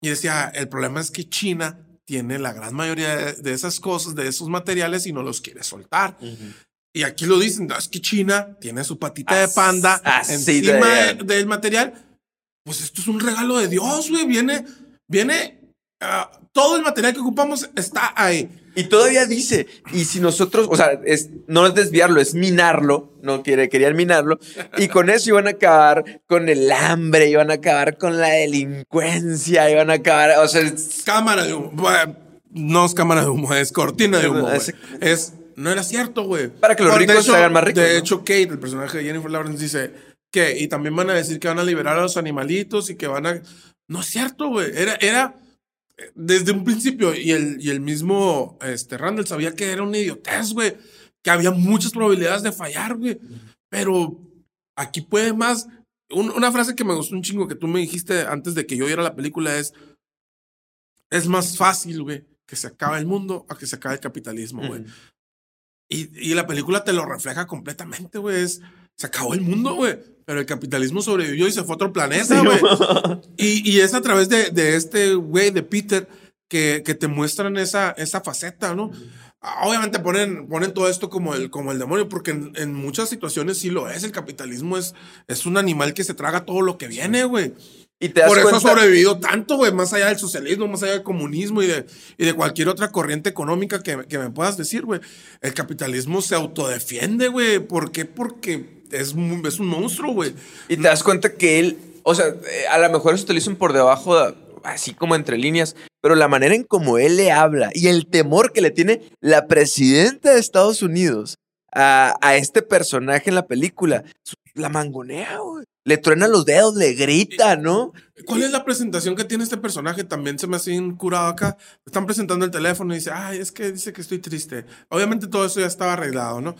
Speaker 2: Y decía, el problema es que China tiene la gran mayoría de, de esas cosas, de esos materiales y no los quiere soltar. Y aquí lo dicen, "No, es que China tiene su patita de
Speaker 1: As-
Speaker 2: panda
Speaker 1: así de-
Speaker 2: encima de- del material. Pues esto es un regalo de Dios, güey. Viene, viene, ah, todo el material que ocupamos está ahí.
Speaker 1: Y todavía dice, y si nosotros, o sea, es, no es desviarlo, es minarlo, no quiere, querían minarlo, y con eso iban a acabar con el hambre, iban a acabar con la delincuencia, iban a acabar, o sea, es-
Speaker 2: Cámara de humo. No es cámara de humo, es cortina de humo.
Speaker 1: Ese-
Speaker 2: Es, no era cierto, güey.
Speaker 1: Para que los ricos se
Speaker 2: hecho-
Speaker 1: hagan más ricos,
Speaker 2: De
Speaker 1: ¿no?
Speaker 2: hecho, Kate, el personaje de Jennifer Lawrence, dice que, y también van a decir que van a liberar a los animalitos y que van a. No es cierto, güey. Era, era desde un principio, y el, y el mismo este, Randall sabía que era una idiotez, güey. Que había muchas probabilidades de fallar, güey. Pero aquí puede más. Un- una frase que me gustó un chingo que tú me dijiste antes de que yo viera la película es: Es más fácil, güey, que se acabe el mundo a que se acabe el capitalismo, güey. Y, y la película te lo refleja completamente, güey. Es, se acabó el mundo, güey. Pero el capitalismo sobrevivió y se fue a otro planeta, güey. Y, y es a través de, de este güey, de Peter, que, que te muestran esa, esa faceta, ¿no? Ah, Obviamente ponen, ponen todo esto como el, como el demonio, porque en, en muchas situaciones sí lo es. El capitalismo es, es un animal que se traga todo lo que viene, güey.
Speaker 1: y te das
Speaker 2: Por eso ha
Speaker 1: cuenta,
Speaker 2: sobrevivido tanto, güey, más allá del socialismo, más allá del comunismo y de, y de cualquier otra corriente económica que, que me puedas decir, güey. El capitalismo se autodefiende, güey. ¿Por qué? Porque es, es un monstruo, güey.
Speaker 1: y te das cuenta que él, o sea, eh, a lo mejor eso te lo dicen por debajo, de- así como entre líneas, pero la manera en como él le habla y el temor que le tiene la presidenta de Estados Unidos a, a este personaje en la película, la mangonea, güey. Le truena los dedos, le grita, ¿no?
Speaker 2: ¿Cuál es la presentación que tiene este personaje? También se me hace bien curado acá. Están presentando el teléfono y dice, ay, es que dice que estoy triste. Obviamente todo eso ya estaba arreglado, ¿no?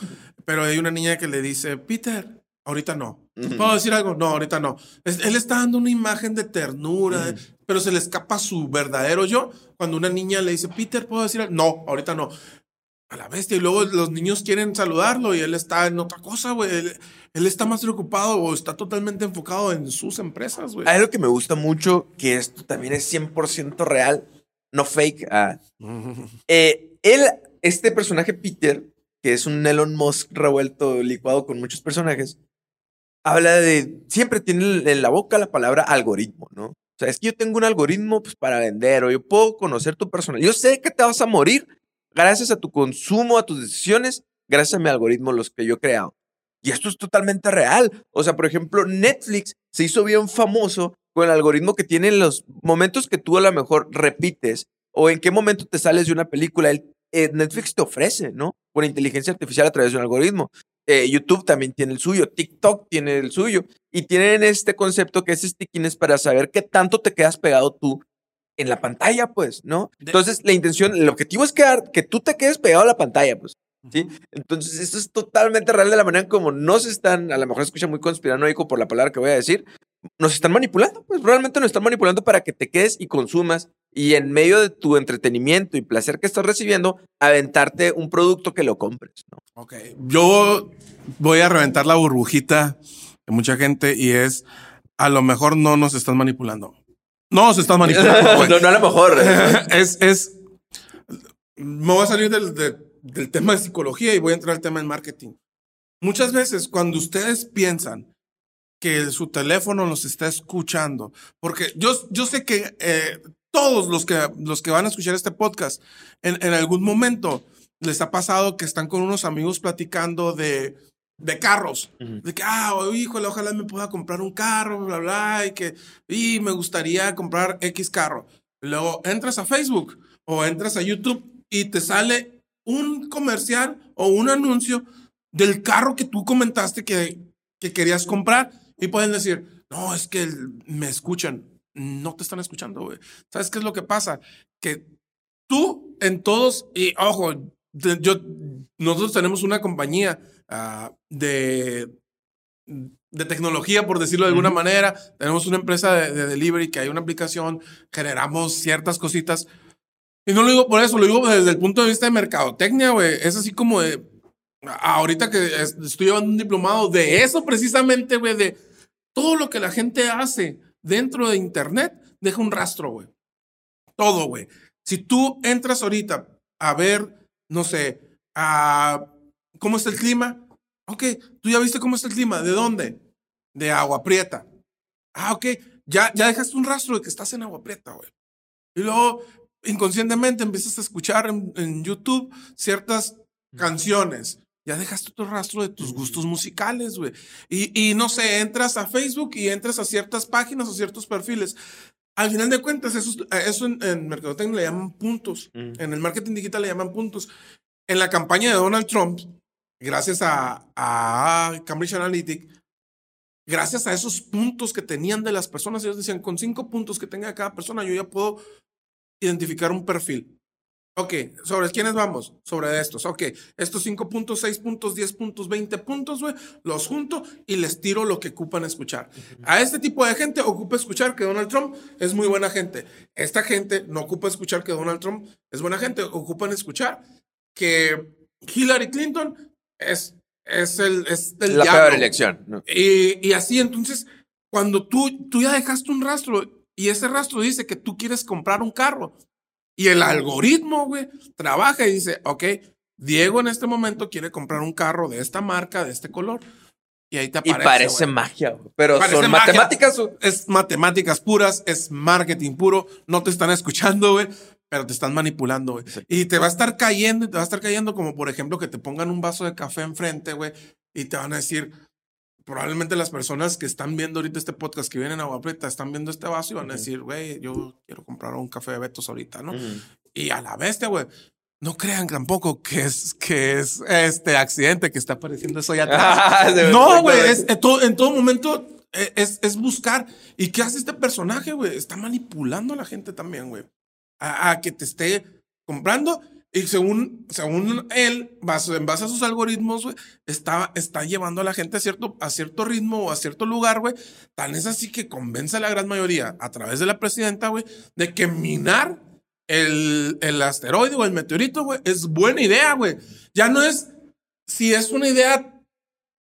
Speaker 2: Pero hay una niña que le dice, Peter, ahorita no. ¿Puedo decir algo? No, ahorita no. Es- él está dando una imagen de ternura, pero se le escapa su verdadero yo. Cuando una niña le dice, Peter, ¿puedo decir algo? No, ahorita no. A la bestia. Y luego los niños quieren saludarlo y él está en otra cosa, güey. Él, él está más preocupado o está totalmente enfocado en sus empresas, güey.
Speaker 1: Hay algo que me gusta mucho, que esto también es 100% real, no fake. ah. Eh, él, este personaje Peter, que es un Elon Musk revuelto, licuado con muchos personajes, habla de, siempre tiene en la boca la palabra algoritmo, ¿no? O sea, es que yo tengo un algoritmo pues, para vender o yo puedo conocer tu personal. Yo sé que te vas a morir gracias a tu consumo, a tus decisiones, gracias a mi algoritmo, los que yo he creado. Y esto es totalmente real. O sea, por ejemplo, Netflix se hizo bien famoso con el algoritmo que tiene los momentos que tú a lo mejor repites o en qué momento te sales de una película. El, eh, Netflix te ofrece, ¿no? Por inteligencia artificial a través de un algoritmo. Eh, YouTube también tiene el suyo, TikTok tiene el suyo. Y tienen este concepto que es stickiness para saber qué tanto te quedas pegado tú en la pantalla, pues, ¿no? Entonces, la intención, el objetivo es quedar, que tú te quedes pegado a la pantalla, pues. ¿Sí? Entonces, esto es totalmente real de la manera en como nos están, a lo mejor escucha muy conspiranoico por la palabra que voy a decir, nos están manipulando, pues realmente nos están manipulando para que te quedes y consumas y en medio de tu entretenimiento y placer que estás recibiendo, aventarte un producto que lo compres, ¿no?
Speaker 2: Ok, yo voy a reventar la burbujita de mucha gente y es, a lo mejor no nos están manipulando. No nos están manipulando.
Speaker 1: no, no a lo mejor.
Speaker 2: es, es, me voy a salir del, de- del tema de psicología y voy a entrar al tema del marketing. Muchas veces cuando ustedes piensan que su teléfono los está escuchando, porque yo, yo sé que eh, todos los que, los que van a escuchar este podcast, en, en algún momento les ha pasado que están con unos amigos platicando de, de carros. De que, ah, híjole, ojalá me pueda comprar un carro, bla, bla, y que, y me gustaría comprar X carro. Luego entras a Facebook o entras a YouTube y te sale un comercial o un anuncio del carro que tú comentaste que, que querías comprar y pueden decir, no, es que me escuchan. No te están escuchando, güey. ¿Sabes qué es lo que pasa? Que tú en todos, y ojo, yo, nosotros tenemos una compañía ah, de, de tecnología, por decirlo de alguna manera. Tenemos una empresa de, de delivery que hay una aplicación, generamos ciertas cositas. Y no lo digo por eso, lo digo desde el punto de vista de mercadotecnia, güey. Es así como de. Ahorita que es- estoy llevando un diplomado de eso precisamente, güey, de todo lo que la gente hace dentro de Internet, deja un rastro, güey. Todo, güey. Si tú entras ahorita a ver, no sé, a cómo está el clima, ok, tú ya viste cómo está el clima, ¿de dónde? De Agua Prieta. Ah, ok, ya, ya dejaste un rastro de que estás en Agua Prieta, güey. Y luego, inconscientemente, empiezas a escuchar en, en YouTube ciertas canciones. Ya dejaste tu rastro de tus gustos musicales, güey. Y, y no sé, entras a Facebook y entras a ciertas páginas o ciertos perfiles. Al final de cuentas, eso, eso en, en mercadotecnia le llaman puntos.
Speaker 1: Mm.
Speaker 2: En el marketing digital le llaman puntos. En la campaña de Donald Trump, gracias a, a Cambridge Analytic, gracias a esos puntos que tenían de las personas, ellos decían, con cinco puntos que tenga cada persona, yo ya puedo identificar un perfil. Ok, ¿sobre quiénes vamos? Sobre estos. Ok, estos cinco puntos, seis puntos, diez puntos, veinte puntos, güey, los junto y les tiro lo que ocupan escuchar. A este tipo de gente ocupa escuchar que Donald Trump es muy buena gente. Esta gente no ocupa escuchar que Donald Trump es buena gente, ocupan escuchar que Hillary Clinton es, es el, es del
Speaker 1: la
Speaker 2: diablo.
Speaker 1: peor elección. ¿no?
Speaker 2: Y, y así, entonces, cuando tú, tú ya dejaste un rastro y ese rastro dice que tú quieres comprar un carro y el algoritmo, güey, trabaja y dice, ok, Diego en este momento quiere comprar un carro de esta marca, de este color. Y ahí te
Speaker 1: Y
Speaker 2: aparece.
Speaker 1: parece
Speaker 2: güey.
Speaker 1: magia, güey. pero
Speaker 2: Parece
Speaker 1: son
Speaker 2: magia.
Speaker 1: matemáticas.
Speaker 2: Es matemáticas puras, es marketing puro, no te están escuchando, güey. Pero te están manipulando, güey. Y te va a estar cayendo, y te va a estar cayendo como, por ejemplo, que te pongan un vaso de café enfrente, güey, y te van a decir, probablemente las personas que están viendo ahorita este podcast, que vienen a Agua Prieta, están viendo este vaso y van a decir, güey, yo quiero comprar un café de Betos ahorita, ¿no? Y a la bestia, güey. No crean tampoco que es, que es este accidente que está apareciendo eso allá atrás.
Speaker 1: Ah,
Speaker 2: No, güey, en, todo, en todo momento eh, es, es buscar. ¿Y qué hace este personaje, güey? Está manipulando a la gente también, güey. A, a que te esté comprando. Y según, según él, en base a sus algoritmos, güey, está, está llevando a la gente a cierto, a cierto ritmo o a cierto lugar, güey. Tan es así que convence a la gran mayoría, a través de la presidenta, güey, de que minar el, el asteroide o el meteorito, güey, es buena idea, güey. Ya no es si es una idea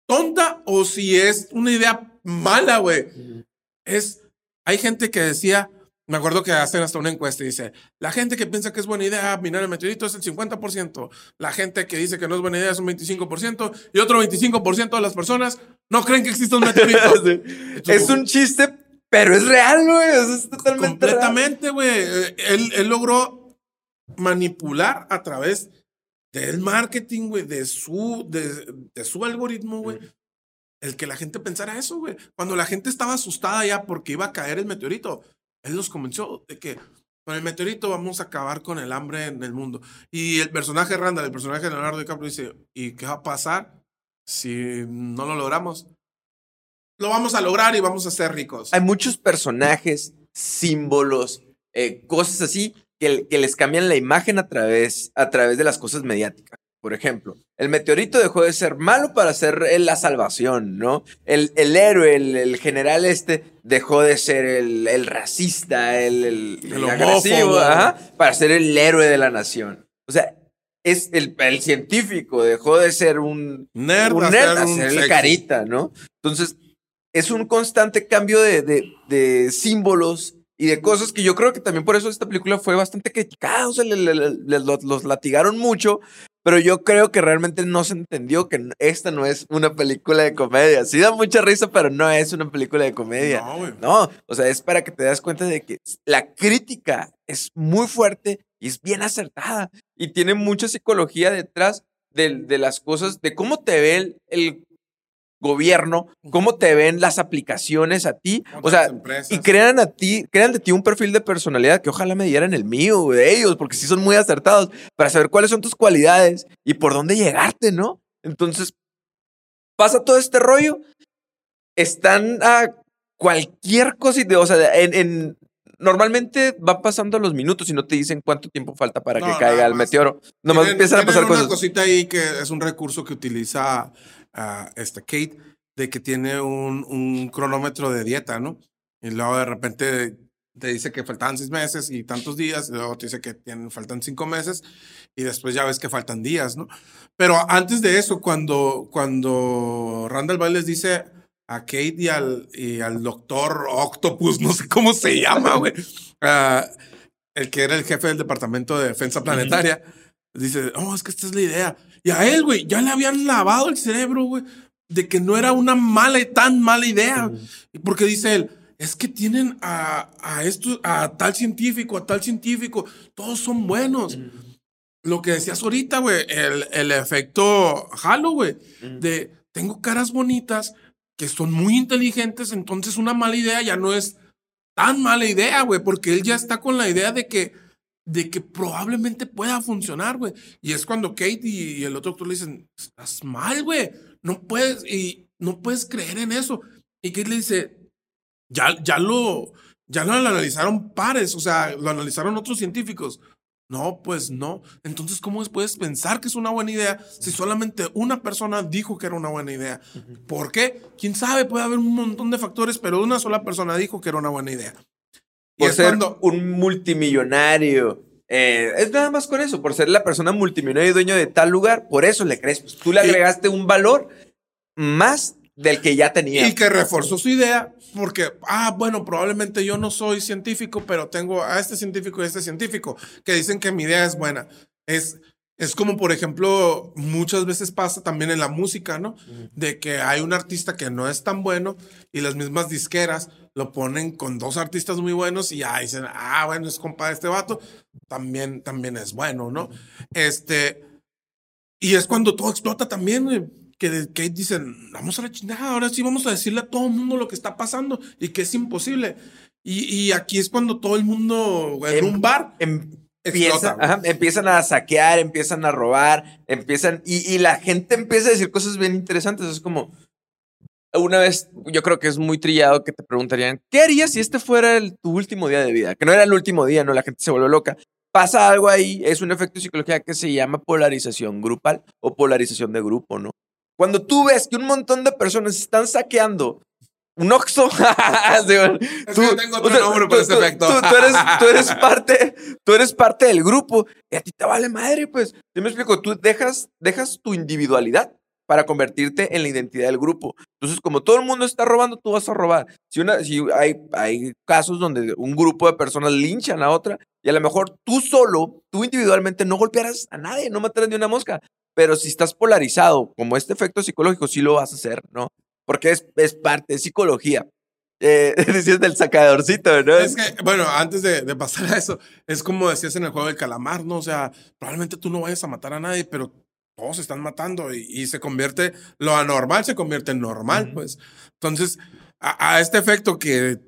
Speaker 2: tonta o si es una idea mala, güey. Es, hay gente que decía, me acuerdo que hacen hasta una encuesta y dice, la gente que piensa que es buena idea minar el meteorito es el 50%, la gente que dice que no es buena idea es un 25% y otro 25% de las personas no creen que exista un meteorito.
Speaker 1: es un chiste, pero es real, güey. es totalmente.
Speaker 2: Completamente, güey. Eh, Él, él logró manipular a través del marketing, güey, de su, de, de su algoritmo, güey. el que la gente pensara eso, güey. Cuando la gente estaba asustada ya porque iba a caer el meteorito, él los convenció de que con el meteorito vamos a acabar con el hambre en el mundo. Y el personaje Randall, el personaje de Leonardo DiCaprio dice, ¿y qué va a pasar si no lo logramos? Lo vamos a lograr y vamos a ser ricos.
Speaker 1: Hay muchos personajes, símbolos, eh, cosas así que, que, les cambian la imagen a través, a través de las cosas mediáticas. Por ejemplo, el meteorito dejó de ser malo para ser la salvación, ¿no? El, el héroe, el, general este, dejó de ser el, racista, el, agresivo, para ser el héroe de la nación. O sea, es el, científico dejó de ser un
Speaker 2: nerd,
Speaker 1: un nerd a ser, el carita, ¿no? Entonces, es un constante cambio de, de, de símbolos y de cosas que yo creo que también por eso esta película fue bastante criticada, o sea, los, los, latigaron mucho, pero yo creo que realmente no se entendió que esta no es una película de comedia. Sí da mucha risa, pero no es una película de comedia. No, no, o sea, es para que te das cuenta de que la crítica es muy fuerte y es bien acertada y tiene mucha psicología detrás de, de las cosas, de cómo te ve el, el gobierno, cómo te ven las aplicaciones a ti, o sea, y crean a ti, crean de ti un perfil de personalidad que ojalá me dieran el mío, de ellos, porque sí son muy acertados para saber cuáles son tus cualidades y por dónde llegarte, ¿no? Entonces, pasa todo este rollo, están a cualquier cosita, o sea, en, normalmente va pasando los minutos y no te dicen cuánto tiempo falta para que caiga el meteoro. Nomás empiezan a pasar cosas.
Speaker 2: una cosita ahí que es un recurso que utiliza a este Kate de que tiene un, un, cronómetro de dieta, ¿no? Y luego de repente te dice que faltan seis meses y tantos días, y luego te dice que tienen, faltan cinco meses, y después ya ves que faltan días, ¿no? Pero antes de eso, cuando, cuando Randall Ball les dice a Kate y al, y al doctor Octopus, no sé cómo se llama, güey, uh, el que era el jefe del Departamento de Defensa Planetaria, dice, oh, es que esta es la idea. Y a él, güey, ya le habían lavado el cerebro, güey, de que no era una mala, y tan mala idea. Porque dice él, es que tienen a, a, esto, a tal científico, a tal científico, todos son buenos. Lo que decías ahorita, güey, el, el efecto Halo, güey, de tengo caras bonitas que son muy inteligentes, entonces una mala idea ya no es tan mala idea, güey, porque él ya está con la idea de que de que probablemente pueda funcionar, güey. Y es cuando Kate y, el otro doctor le dicen, estás mal, güey. No puedes, y no puedes creer en eso. Y Kate le dice, ya, ya lo, ya lo analizaron pares, o sea, lo analizaron otros científicos. No, pues no. Entonces, ¿cómo puedes pensar que es una buena idea si solamente una persona dijo que era una buena idea? ¿Por qué? ¿Quién sabe? Puede haber un montón de factores, pero una sola persona dijo que era una buena idea
Speaker 1: por ser un multimillonario. Eh, es nada más con eso, por ser la persona multimillonaria y dueño de tal lugar, por eso le crees. Pues, tú le agregaste un valor más del que ya tenía.
Speaker 2: Y que reforzó su idea, porque, ah, bueno, probablemente yo no soy científico, pero tengo a este científico y a este científico que dicen que mi idea es buena. Es, es como, por ejemplo, muchas veces pasa también en la música, ¿no? De que hay un artista que no es tan bueno y las mismas disqueras lo ponen con dos artistas muy buenos y ya dicen, ah, bueno, es compa de este vato, también, también es bueno, ¿no? Este, y es cuando todo explota también, que, que dicen, vamos a la chingada, ahora sí vamos a decirle a todo el mundo lo que está pasando y que es imposible. Y, y aquí es cuando todo el mundo en, un bar...
Speaker 1: empiezan a saquear, empiezan a robar, empiezan, y, y la gente empieza a decir cosas bien interesantes. Es como, una vez, yo creo que es muy trillado que te preguntarían, ¿qué harías si este fuera el, tu último día de vida? Que no era el último día, ¿no? La gente se vuelve loca. Pasa algo ahí, es un efecto de psicología que se llama polarización grupal o polarización de grupo, ¿no? Cuando tú ves que un montón de personas están saqueando un oxo.
Speaker 2: tú, tengo otro nombre para ese efecto.
Speaker 1: Tú, eres, tú, eres, parte, tú eres parte del grupo y a ti te vale madre, pues. Yo me explico, tú dejas, dejas tu individualidad para convertirte en la identidad del grupo. Entonces, como todo el mundo está robando, tú vas a robar. Si, una, si hay, hay casos donde un grupo de personas linchan a otra y a lo mejor tú solo, tú individualmente no golpearás a nadie, no matarás ni una mosca. Pero si estás polarizado, como este efecto psicológico, sí lo vas a hacer, ¿no? Porque es, es parte de psicología. Eh, decías del sacadorcito, ¿no?
Speaker 2: Es que, bueno, antes de, de, pasar a eso, es como decías en el juego del calamar, ¿no? O sea, probablemente tú no vayas a matar a nadie, pero todos se están matando y, y se convierte, lo anormal se convierte en normal,
Speaker 1: Ujú.
Speaker 2: pues. Entonces, a, a este efecto que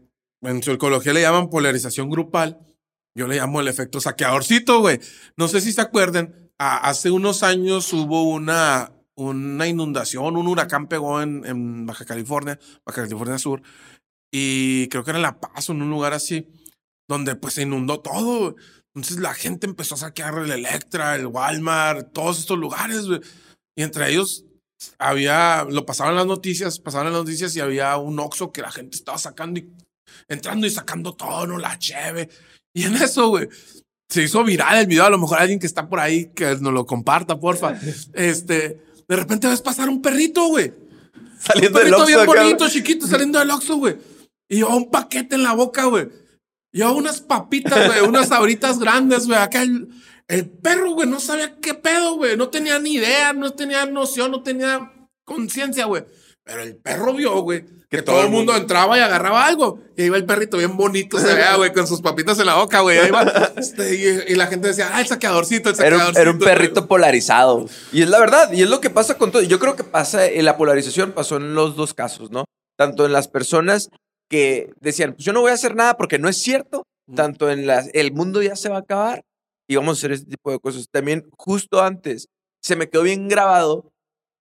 Speaker 2: en psicología le llaman polarización grupal, yo le llamo el efecto saqueadorcito, güey. No sé si se acuerdan, a- hace unos años hubo una, una inundación, un huracán pegó en, en Baja California, Baja California Sur, y creo que era La Paz en un lugar así, donde pues se inundó todo. Entonces la gente empezó a saquear el Electra, el Walmart, todos estos lugares, güey. Y entre ellos había, lo pasaban las noticias, pasaban las noticias y había un Oxxo que la gente estaba sacando y entrando y sacando todo, ¿no? La cheve. Y en eso, güey, se hizo viral el video. A lo mejor alguien que está por ahí que nos lo comparta, porfa. Este, de repente ves pasar un perrito, güey. Un
Speaker 1: Saliendo del
Speaker 2: perrito bien bonito, chiquito, saliendo del Oxxo, güey. Y llevaba un paquete en la boca, güey. Llevaba unas papitas, güey, unas sabritas grandes, güey. Acá el, el perro, güey, no sabía qué pedo, güey. No tenía ni idea, no tenía noción, no tenía conciencia, güey. Pero el perro vio, güey, que todo el mundo entraba y agarraba algo. Y ahí iba el perrito bien bonito, se veía, güey, con sus papitas en la boca, güey. Este, y, y la gente decía, ah, el saqueadorcito, el
Speaker 1: Era un,
Speaker 2: saqueadorcito.
Speaker 1: era un perrito polarizado. Y es la verdad, y es lo que pasa con todo. Yo creo que pasa, en la polarización pasó en los dos casos, ¿no? Tanto en las personas que decían, pues yo no voy a hacer nada porque no es cierto,
Speaker 2: Mm.
Speaker 1: tanto en las, el mundo ya se va a acabar y vamos a hacer este tipo de cosas. También justo antes, se me quedó bien grabado,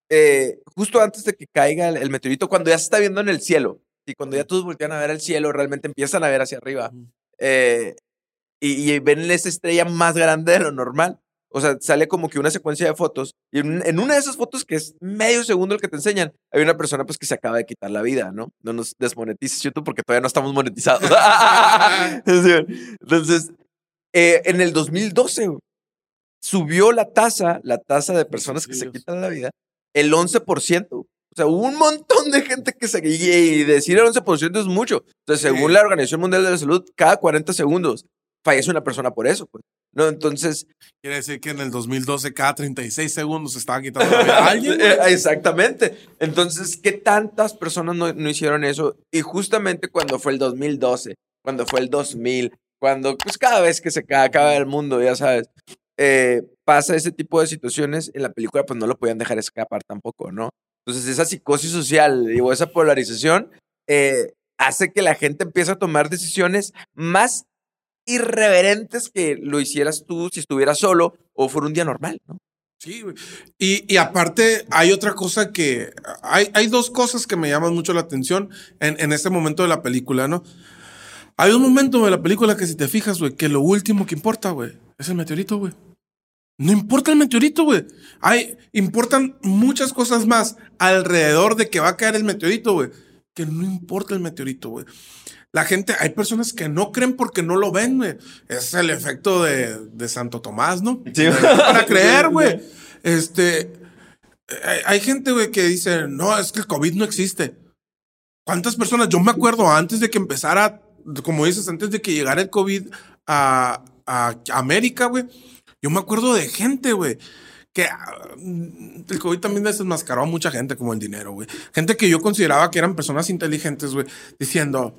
Speaker 1: eh, justo antes de que caiga el, el meteorito, cuando ya se está viendo en el cielo, y cuando ya todos voltean a ver el cielo, realmente empiezan a ver hacia arriba eh, y, y ven esa estrella más grande de lo normal. O sea, sale como que una secuencia de fotos. Y en, en una de esas fotos, que es medio segundo el que te enseñan, hay una persona pues que se acaba de quitar la vida, ¿no? No nos desmonetices YouTube porque todavía no estamos monetizados. Entonces, eh, en el 2012 güey, subió la tasa, la tasa de personas que se quitan la vida, el 11%. O sea, hubo un montón de gente que se... Y, decir el 11% es mucho. Entonces, según
Speaker 2: Sí.
Speaker 1: la Organización Mundial de la Salud, cada 40 segundos fallece una persona por eso, pues. No, entonces,
Speaker 2: Quiere decir que en el 2012, cada 36 segundos se estaba quitando la vida a alguien.
Speaker 1: Eh, Exactamente. Entonces, ¿qué tantas personas no, no hicieron eso? Y justamente cuando fue el 2012, cuando fue el 2000, cuando pues cada vez que se ca- acaba el mundo, ya sabes, eh, pasa ese tipo de situaciones, en la película pues no lo podían dejar escapar tampoco, ¿no? Entonces esa psicosis social, digo, esa polarización, eh, hace que la gente empiece a tomar decisiones más irreverentes que lo hicieras tú si estuvieras solo o fuera un día normal, ¿no?
Speaker 2: Sí. Y, y aparte, hay otra cosa que. Hay, hay dos cosas que me llaman mucho la atención en, en este momento de la película, ¿no? Hay un momento de la película que, si te fijas, güey, que lo último que importa, güey, es el meteorito, güey. No importa el meteorito, güey. Hay, importan muchas cosas más alrededor de que va a caer el meteorito, güey. Que no importa el meteorito, güey. La gente, hay personas que no creen porque no lo ven, güey. Es el efecto de, de Santo Tomás, ¿no?
Speaker 1: Sí.
Speaker 2: Para creer, güey. Este, hay, hay gente, güey, que dice, no, es que el COVID no existe. ¿Cuántas personas? Yo me acuerdo antes de que empezara, como dices, antes de que llegara el COVID a, a América, güey. Yo me acuerdo de gente, güey, que ah, el COVID también desmascaró a mucha gente como el dinero, güey. Gente que yo consideraba que eran personas inteligentes, güey, diciendo,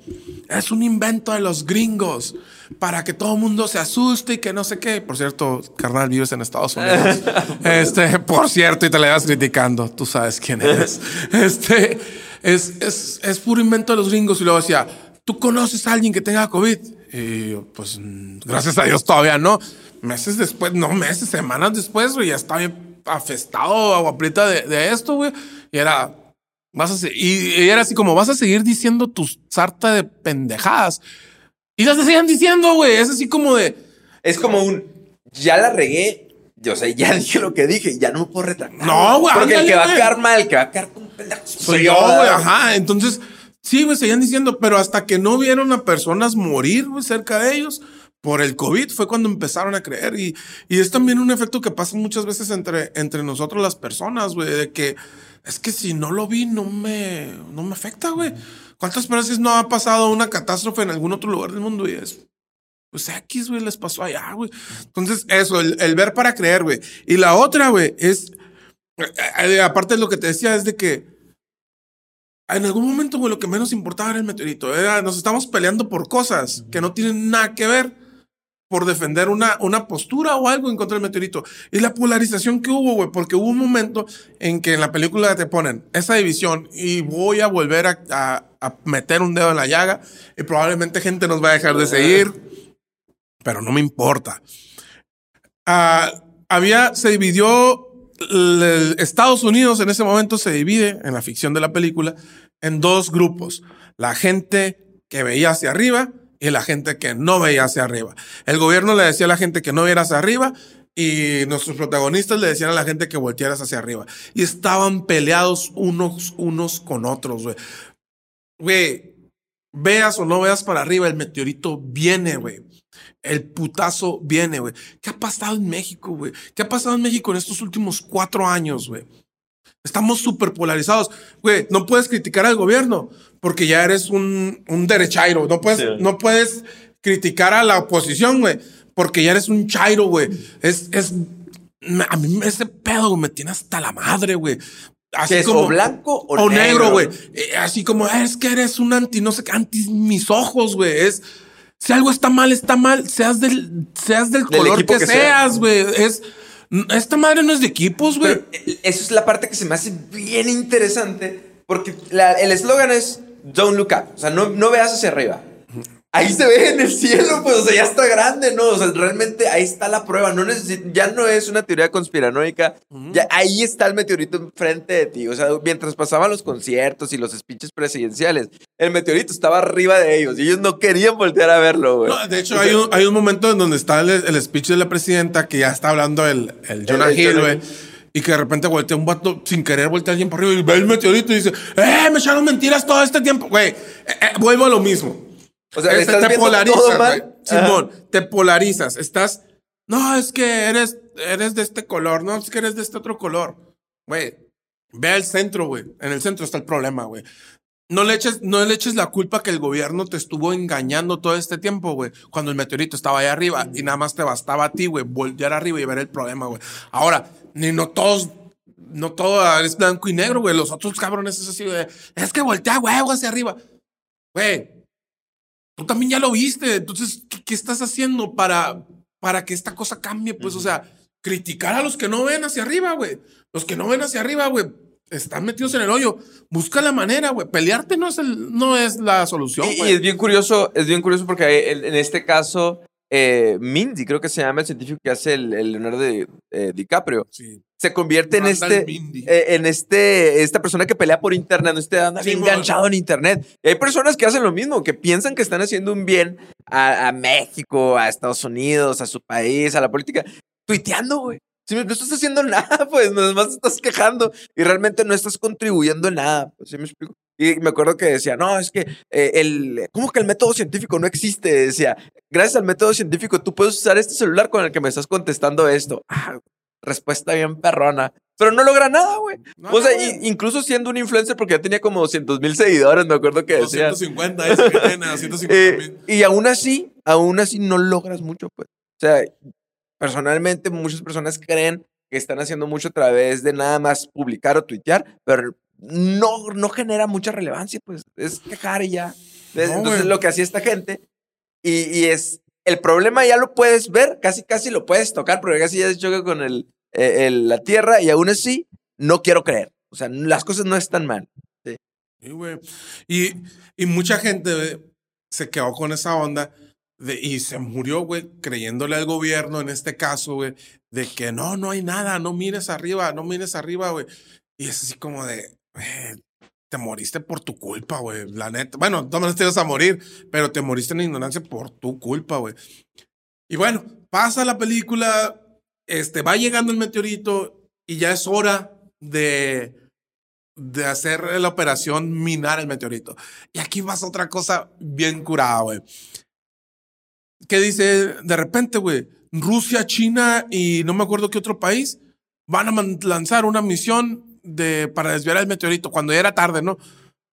Speaker 2: es un invento de los gringos para que todo el mundo se asuste y que no sé qué. Por cierto, carnal, vives en Estados Unidos. este, por cierto, y te la vas criticando. Tú sabes quién eres. Este, es, es, es puro invento de los gringos. Y luego decía, ¿tú conoces a alguien que tenga COVID? Y pues, mm, gracias a Dios todavía no. Meses después, no meses, semanas después, güey, ya estaba afestado, aguaprieta de, de esto, güey. Y era, vas a y, y era así como, vas a seguir diciendo tu sarta de pendejadas. Y las seguían diciendo, güey. Es así como de,
Speaker 1: Es como un, ya la regué, yo sé, ya dije lo que dije, ya no me puedo retractar.
Speaker 2: No, güey,
Speaker 1: Porque el
Speaker 2: ándale,
Speaker 1: que va a quedar mal, el que va a quedar con pendejo
Speaker 2: soy yo, güey. Ajá. Entonces, sí, güey, seguían diciendo, pero hasta que no vieron a personas morir, güey, cerca de ellos por el COVID fue cuando empezaron a creer. Y, y es también un efecto que pasa muchas veces entre, entre nosotros las personas, güey, de que es que si no lo vi, no me, no me afecta, güey. ¿Cuántas veces no ha pasado una catástrofe en algún otro lugar del mundo y es pues X, güey, les pasó allá, güey. Entonces, eso, el, el ver para creer, güey. Y la otra, güey, es, eh, eh, aparte de lo que te decía, es de que en algún momento, güey, lo que menos importaba era el meteorito. Era, nos estamos peleando por cosas que no tienen nada que ver por defender una, una postura o algo en contra del meteorito. Y la polarización que hubo, güey, porque hubo un momento en que en la película te ponen esa división y voy a volver a, a- a meter un dedo en la llaga y probablemente gente nos va a dejar de seguir, pero no me importa. Ah, había, se dividió, Estados Unidos en ese momento se divide, en la ficción de la película, en dos grupos. La gente que veía hacia arriba y la gente que no veía hacia arriba. El gobierno le decía a la gente que no viera hacia arriba y nuestros protagonistas le decían a la gente que voltearas hacia arriba. Y estaban peleados unos, unos con otros, güey. Veas o no veas para arriba, el meteorito viene, güey. El putazo viene, güey. ¿Qué ha pasado en México, güey? ¿Qué ha pasado en México en estos últimos cuatro años, güey? Estamos súper polarizados. Güey, no puedes criticar al gobierno porque ya eres un, un derechairo. No puedes,
Speaker 1: Sí.
Speaker 2: no puedes criticar a la oposición, güey, porque ya eres un chairo, güey. Es, es, a mí ese pedo me tiene hasta la madre, güey. Así
Speaker 1: ¿Qué es, o blanco o
Speaker 2: o negro, güey. Eh, Así como es que eres un anti, no sé qué, anti mis ojos, güey. Es si algo está mal, está mal, seas del, seas del,
Speaker 1: Del
Speaker 2: color que,
Speaker 1: que sea.
Speaker 2: seas, güey. Es esta madre no es de equipos, güey.
Speaker 1: Eh, eso es la parte que se me hace bien interesante porque la- el eslogan es Don't look up, o sea, no, no veas hacia arriba. Ahí se ve en el cielo, pues, o sea, ya está grande, ¿no? O sea, realmente ahí está la prueba. No ya no es una teoría conspiranoica. Ya ahí está el meteorito enfrente de ti. O sea, mientras pasaban los conciertos y los speeches presidenciales, el meteorito estaba arriba de ellos y ellos no querían voltear a verlo, güey.
Speaker 2: No, de hecho, hay un, hay un momento en donde está el, el speech de la presidenta que ya está hablando el, el Jonah
Speaker 1: El-
Speaker 2: Hill, güey. Y que de repente voltea un vato sin querer, voltea alguien por arriba y ve el meteorito y dice, ¡eh! Me echaron mentiras todo este tiempo. Güey, eh, eh, vuelvo a lo mismo.
Speaker 1: O sea,
Speaker 2: Este,
Speaker 1: estás
Speaker 2: te polarizas. Simón, te polarizas. Estás, no, es que eres, eres de este color, no, es que eres de este otro color. Güey, ve al centro, güey. En el centro está el problema, güey. No le, eches, no le eches la culpa que el gobierno te estuvo engañando todo este tiempo, güey. Cuando el meteorito estaba ahí arriba y nada más te bastaba a ti, güey, voltear arriba y ver el problema, güey. Ahora, ni no todos, no todo es blanco y negro, güey. Los otros cabrones es así, güey. Es que voltea huevo hacia arriba. Güey, tú también ya lo viste. Entonces, ¿qué, qué estás haciendo para, para que esta cosa cambie? Pues, o sea, criticar a los que no ven hacia arriba, güey. Los que no ven hacia arriba, güey, están metidos en el hoyo. Busca la manera, güey. Pelearte no es, el, no es la solución,
Speaker 1: Y, es bien curioso, es bien curioso porque en, en este caso, eh, Mindy, creo que se llama el científico que hace el, el Leonardo de, eh, DiCaprio,
Speaker 2: Sí.
Speaker 1: Se convierte en este, eh, en este, esta persona que pelea por internet, este anda bien
Speaker 2: Simón.
Speaker 1: enganchado en internet. Y hay personas que hacen lo mismo, que piensan que están haciendo un bien a, a México, a Estados Unidos, a su país, a la política, tuiteando, güey. Si no estás haciendo nada, pues nada más estás quejando y realmente no estás contribuyendo en nada. Pues, ¿sí me explico? Y me acuerdo que decía, no, es que eh, el, ¿cómo que el método científico no existe? Decía, gracias al método científico tú puedes usar este celular con el que me estás contestando esto. Ah, respuesta bien perrona. Pero no logra nada, güey.
Speaker 2: No,
Speaker 1: o sea,
Speaker 2: no,
Speaker 1: incluso siendo un influencer, porque ya tenía como 200 mil seguidores, me acuerdo que decía.
Speaker 2: 250, ese que tiene, 250
Speaker 1: Eh, y aún así, aún así no logras mucho, pues. O sea, personalmente muchas personas creen que están haciendo mucho a través de nada más publicar o tuitear, pero no, no genera mucha relevancia, pues. Es quejar y ya.
Speaker 2: No,
Speaker 1: Entonces lo que hacía esta gente y, y es... El problema ya lo puedes ver, casi casi lo puedes tocar, porque casi ya choca con el, eh, el- la tierra y aún así no quiero creer. O sea, las cosas no están mal.
Speaker 2: Sí, güey. Y, y mucha gente se quedó con esa onda de, y se murió, güey, creyéndole al gobierno en este caso, güey, de que no, no hay nada, no mires arriba, no mires arriba, güey. Y es así como de, te moriste por tu culpa, güey, la neta. Bueno, no te ibas a morir, pero te moriste en ignorancia por tu culpa, güey. Y bueno, pasa la película, este, va llegando el meteorito y ya es hora de de hacer la operación minar el meteorito. Y aquí pasa otra cosa bien curada, güey. Que dice, de repente, güey, Rusia, China y no me acuerdo qué otro país van a lanzar una misión de, para desviar el meteorito cuando ya era tarde, ¿no?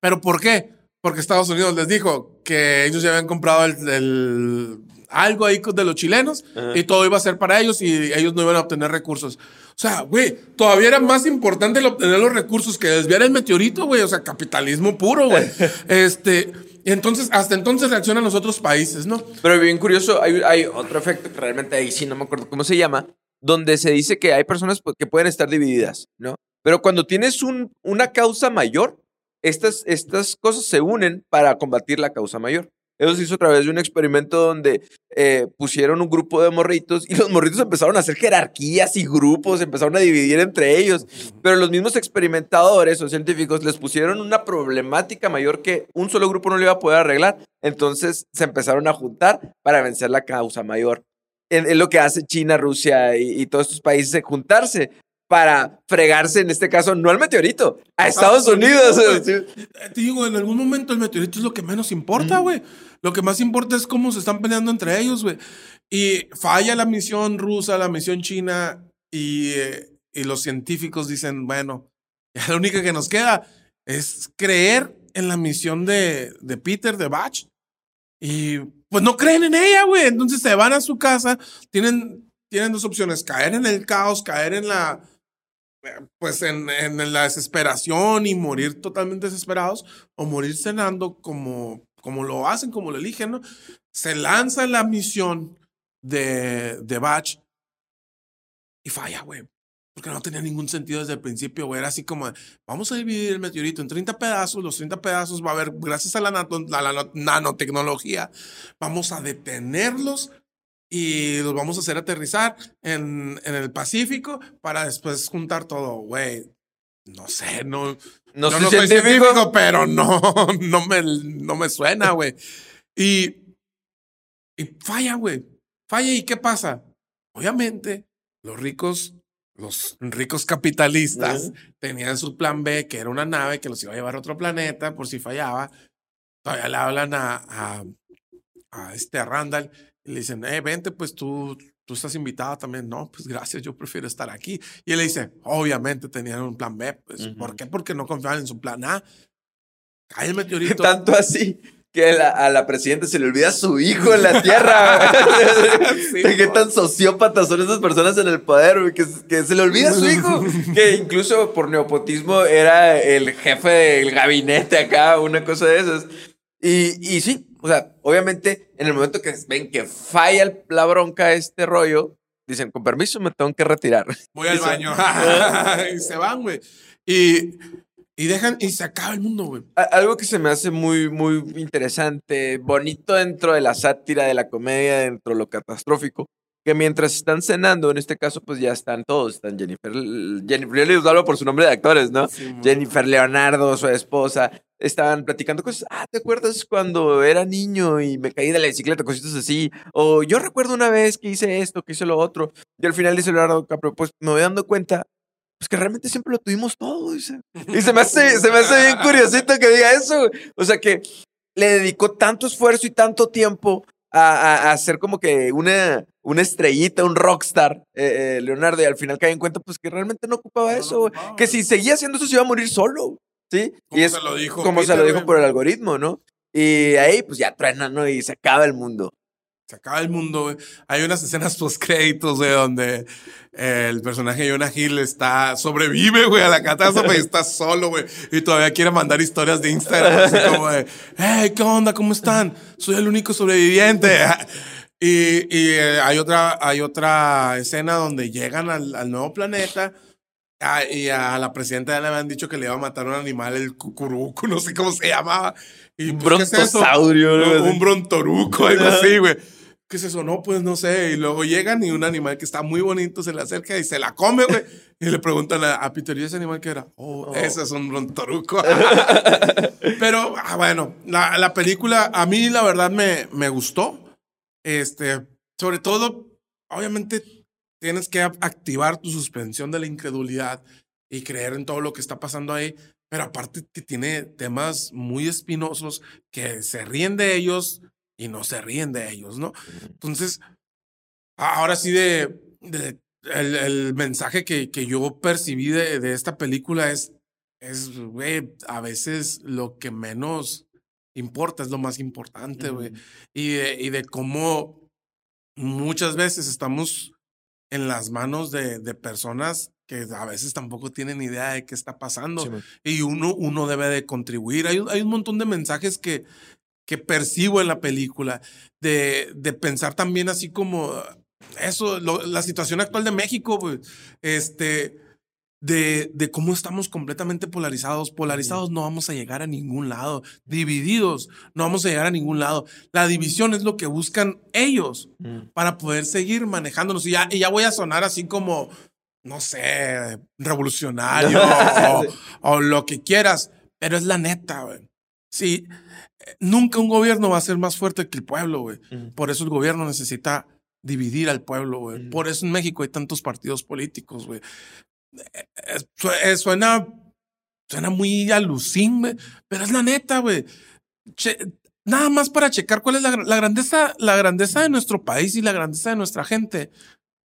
Speaker 2: ¿Pero por qué? Porque Estados Unidos les dijo que ellos ya habían comprado el, el- algo ahí de los chilenos
Speaker 1: Ajá.
Speaker 2: y todo iba a ser para ellos y ellos no iban a obtener recursos. O sea, güey, todavía era más importante el obtener los recursos que desviar el meteorito, güey. O sea, capitalismo puro, güey. este, entonces, hasta entonces reaccionan los otros países, ¿no?
Speaker 1: Pero bien curioso, hay, hay otro efecto que realmente ahí sí no me acuerdo cómo se llama, donde se dice que hay personas pues, que pueden estar divididas, ¿no? Pero cuando tienes un, una causa mayor, estas, estas cosas se unen para combatir la causa mayor. Eso se hizo a través de un experimento donde eh, pusieron un grupo de morritos y los morritos empezaron a hacer jerarquías y grupos, empezaron a dividir entre ellos. Pero los mismos experimentadores o científicos les pusieron una problemática mayor que un solo grupo no le iba a poder arreglar. Entonces se empezaron a juntar para vencer la causa mayor. Es lo que hace China, Rusia y, y todos estos países, juntarse para fregarse, en este caso, no al meteorito, a Estados, Unidos.
Speaker 2: Te digo, en algún momento el meteorito es lo que menos importa, güey. Lo que más importa es cómo se están peleando entre ellos, güey. Y falla la misión rusa, la misión china, y, eh, y los científicos dicen, bueno, ya lo único que nos queda es creer en la misión de, de Peter, de Bach. Y pues no creen en ella, güey. Entonces se van a su casa, tienen, tienen dos opciones, caer en el caos, caer en la pues en, en, la desesperación y morir totalmente desesperados o morir cenando como, como lo hacen, como lo eligen. Se lanza la misión de, de Batch y falla, güey. Porque no tenía ningún sentido desde el principio, güey. Era así como, vamos a dividir el meteorito en 30 pedazos. Los 30 pedazos va a haber, gracias a la nanotecnología, vamos a detenerlos y los vamos a hacer aterrizar en, en el Pacífico para después juntar todo, güey. No sé, no.
Speaker 1: No, soy, científico.
Speaker 2: pero no, no me, no me suena, güey. Y, y falla, güey. Falla, ¿y qué pasa? Obviamente, los ricos, los ricos capitalistas tenían su plan B, que era una nave que los iba a llevar a otro planeta por si fallaba. Todavía le hablan a, a, a este a Randall y le dicen, eh, vente, pues tú, tú estás invitada también. No, pues gracias, yo prefiero estar aquí. Y él le dice, obviamente tenían un plan B. Pues, ¿Por qué? Porque no confiaban en su plan A. Cae el meteorito.
Speaker 1: Tanto así que a la presidenta se le olvida su hijo en la tierra. sí, ¿Qué tan sociópatas son esas personas en el poder? Que, que se le olvida su hijo. que incluso por neopotismo era el jefe del gabinete acá, una cosa de esas. Y, y sí, o sea, obviamente, en el momento que ven que falla la bronca este rollo, dicen, con permiso, me tengo que retirar.
Speaker 2: Voy al baño. y se van, güey. Y, y dejan, y se acaba el mundo, güey.
Speaker 1: Algo que se me hace muy, muy interesante, bonito dentro de la sátira, de la comedia, dentro de lo catastrófico, que mientras están cenando, en este caso, pues ya están todos. Están Jennifer, Jennifer, yo les hablo por su nombre de actores, ¿no? Jennifer Leonardo, su esposa, estaban platicando cosas. Ah, ¿te acuerdas cuando era niño y me caí de la bicicleta, cositas así? O yo recuerdo una vez que hice esto, que hice lo otro. Y al final dice Leonardo DiCaprio, pues me voy dando cuenta, pues que realmente siempre lo tuvimos todo, dice. Y se me hace, se me hace bien curiosito que diga eso. O sea que le dedicó tanto esfuerzo y tanto tiempo a, a, hacer como que una, una estrellita, un rockstar, eh, eh, Leonardo, y al final cae en cuenta pues que realmente no ocupaba eso, que si seguía haciendo eso se iba a morir solo. ¿sí?
Speaker 2: y es se lo dijo
Speaker 1: como se lo dijo por el algoritmo, ¿no? Y ahí pues ya truena, ¿no? Y se acaba el mundo.
Speaker 2: Se acaba el mundo, güey. Hay unas escenas post créditos, güey, donde el personaje de Jonah Hill está, sobrevive, güey, a la catástrofe y está solo, güey. Y todavía quiere mandar historias de Instagram, así como de, hey, ¿qué onda? ¿Cómo están? Soy el único sobreviviente. Y, y eh, hay, otra, hay otra escena donde llegan al, nuevo planeta Ah, y a la presidenta le habían dicho que le iba a matar un animal, el cucuruco, no sé cómo se llamaba. Y,
Speaker 1: un pues, brontosaurio.
Speaker 2: un brontoruco, algo así, güey. ¿Qué es eso? No, pues no sé. Y luego llegan y un animal que está muy bonito se le acerca y se la come, güey. Y le preguntan a, Peter, ¿y ese animal qué era? Oh, oh. ese es un brontoruco. Pero, ah, bueno, la, la, película a mí la verdad me, me gustó. Este, sobre todo, obviamente tienes que activar tu suspensión de la incredulidad y creer en todo lo que está pasando ahí. Pero aparte que tiene temas muy espinosos que se ríen de ellos y no se ríen de ellos, ¿no? Entonces, ahora sí de, de el, el, mensaje que, que yo percibí de, de esta película es, es, güey, a veces lo que menos importa es lo más importante, güey. Y, y de cómo muchas veces estamos en las manos de, de, personas que a veces tampoco tienen idea de qué está pasando. y uno, uno debe de contribuir. Hay, hay un montón de mensajes que, que percibo en la película, de, de pensar también así como eso, lo- la situación actual de México, pues, este, de, de cómo estamos completamente polarizados. Polarizados no vamos a llegar a ningún lado. Divididos no vamos a llegar a ningún lado. La división es lo que buscan ellos para poder seguir manejándonos. Y ya, y ya voy a sonar así como, no sé, revolucionario o, o lo que quieras, pero es la neta, güey. Sí, eh, nunca un gobierno va a ser más fuerte que el pueblo, güey. Por eso el gobierno necesita dividir al pueblo, güey. Por eso en México hay tantos partidos políticos, güey. Eh, eh, eh, Suena, suena muy alucín, pero es la neta, güey. Nada más para checar cuál es la, la grandeza, la grandeza de nuestro país y la grandeza de nuestra gente.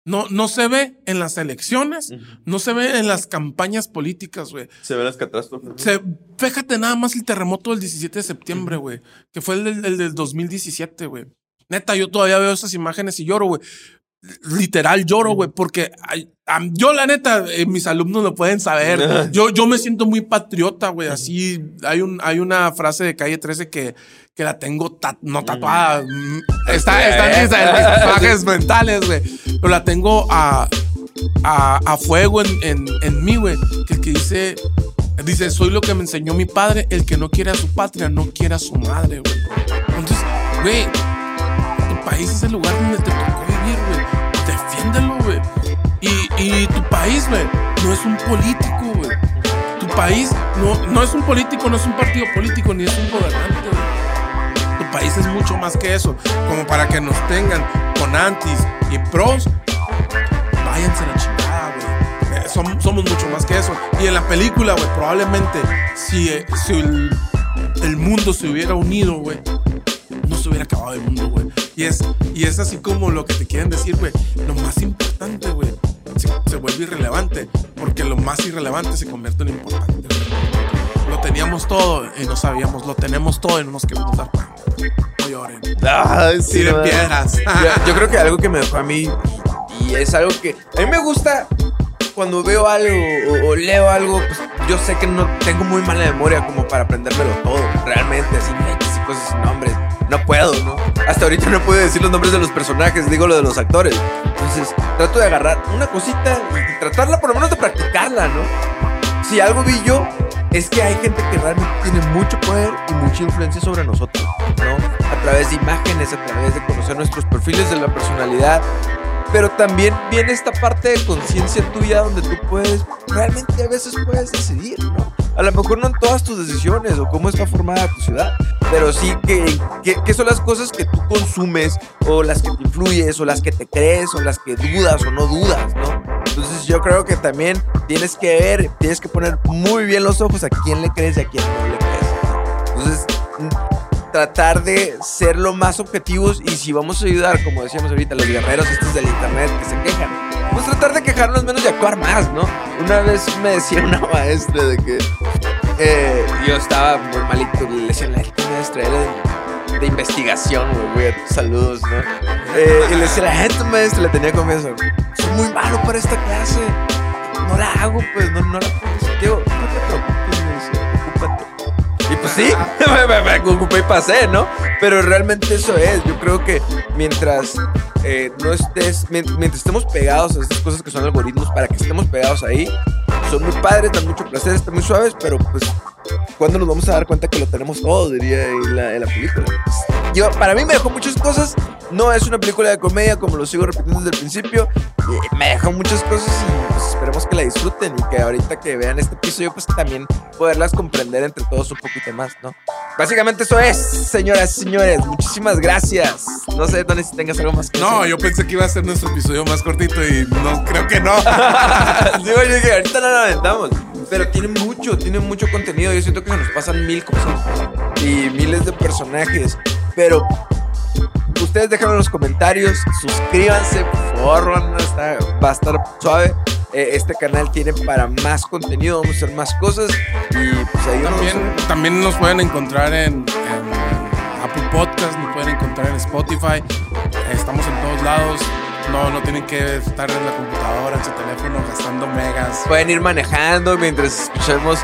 Speaker 2: No, no se ve en las elecciones, no se ve en las campañas políticas, güey.
Speaker 1: Se ven las catástrofes.
Speaker 2: Se, fíjate nada más el terremoto del 17 de septiembre, güey. Que fue el del, el del 2017, güey. Neta, yo todavía veo esas imágenes y lloro, güey. Literal lloro, güey, porque yo, la neta, eh, mis alumnos lo pueden saber. Yo, yo me siento muy patriota, güey. Así, hay, un, hay una frase de calle 13 que, que la tengo ta- no tatuada. mm, Está, está en mis, en mis tatuajes mentales, güey. Pero la tengo a, a, a fuego en, en, en mí, güey. Que, que dice, dice, soy lo que me enseñó mi padre. El que no quiere a su patria, no quiere a su madre, güey. Entonces, güey, tu país es el lugar donde te Y, tu país, güey, no es un político, güey. Tu país no, no es un político, no es un partido político, ni es un gobernante, güey. Tu país es mucho más que eso. Como para que nos tengan con antis y pros, váyanse a la chingada, güey. Eh, som- somos mucho más que eso. Y en la película, güey, probablemente si, eh, el mundo se hubiera unido, güey, no se hubiera acabado el mundo, güey. Y es, y es así como lo que te quieren decir, güey. Lo más importante, güey, se, se vuelve irrelevante. Porque lo más irrelevante se convierte en importante. Lo teníamos todo y no sabíamos. Lo tenemos todo y no nos queremos dar cuenta. No lloren.
Speaker 1: Ay, sí,
Speaker 2: Tiren
Speaker 1: no.
Speaker 2: piedras.
Speaker 1: Yo, yo creo que algo que me dejó a mí, y es algo que a mí me gusta cuando veo algo o, o leo algo, pues yo sé que no tengo muy mala memoria como para aprendérmelo todo, realmente, así cosas sin nombres. No puedo, ¿no? Hasta ahorita no puedo decir los nombres de los personajes, digo lo de los actores. Entonces, trato de agarrar una cosita y tratarla por lo menos de practicarla, ¿no? Si algo vi yo, es que hay gente que realmente tiene mucho poder y mucha influencia sobre nosotros, ¿no? A través de imágenes, a través de conocer nuestros perfiles de la personalidad. Pero también viene esta parte de conciencia tuya donde tú puedes, realmente a veces puedes decidir, ¿no? A lo mejor no en todas tus decisiones o cómo está formada tu ciudad, pero sí que, que, son las cosas que tú consumes o las que te influyes o las que te crees o las que dudas o no dudas, ¿no? Entonces yo creo que también tienes que ver, tienes que poner muy bien los ojos a quién le crees y a quién no le crees. Entonces, mm, tratar de ser lo más objetivos y si vamos a ayudar, como decíamos ahorita, los guerreros estos del internet que se quejan, pues tratar de quejarnos menos y actuar más, ¿no? Una vez me decía una maestra de que eh, yo estaba muy malito, le decían la maestra, era de, investigación, güey, saludos, ¿no? Eh, y le decía la gente maestra, le tenía confianza, soy muy malo para esta clase, no la hago, pues, no, no la puedo Digo, no te preocupes, me dice, ocúpate. Y pues sí, me, me ocupé y pasé, ¿no? Pero realmente eso es. Yo creo que mientras eh, no estés, mien- mientras estemos pegados a estas cosas que son algoritmos, para que estemos pegados ahí, son muy padres, dan mucho placer, están muy suaves, pero pues, ¿cuándo nos vamos a dar cuenta que lo tenemos todo? Diría en la, en la película. Yo, para mí me dejó muchas cosas. No es una película de comedia, como lo sigo repitiendo desde el principio. Eh, me dejó muchas cosas y pues, esperemos que la disfruten y que ahorita que vean este episodio, pues también poderlas comprender entre todos un poquito más, ¿no? Básicamente eso es, señoras y señores. Muchísimas gracias. No sé, Tony, si tengas algo más que
Speaker 2: No, yo pensé que iba a ser nuestro episodio más cortito y no, creo que no.
Speaker 1: Güey, yo dije, ahorita no lo aventamos. Pero tiene mucho, tiene mucho contenido. Yo siento que se nos pasan mil cosas y miles de personajes. Pero ustedes déjenlo en los comentarios, suscríbanse, por favor, van a estar- va a estar suave. Eh, este canal tiene para más contenido, vamos a hacer más cosas y pues ahí vamos.
Speaker 2: También, también nos pueden encontrar en, en Apple Podcast, nos pueden encontrar en Spotify. Estamos en todos lados. No, no tienen que estar en la computadora, en su teléfono, gastando megas.
Speaker 1: Pueden ir manejando mientras escuchemos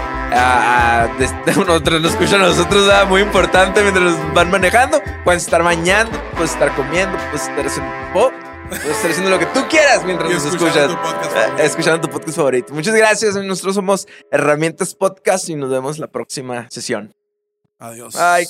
Speaker 1: de- de- nosotros nos escuchan a nosotros, ah, muy importante mientras van manejando. Puedes estar bañando, puedes estar comiendo, puedes estar haciendo popó, puedes estar haciendo lo que tú quieras mientras
Speaker 2: Y
Speaker 1: nos
Speaker 2: escuchando
Speaker 1: escuchas.
Speaker 2: tu
Speaker 1: escuchando tu podcast favorito. Muchas gracias. Nosotros somos Herramientas Podcast y nos vemos la próxima sesión.
Speaker 2: Adiós.
Speaker 1: Bye.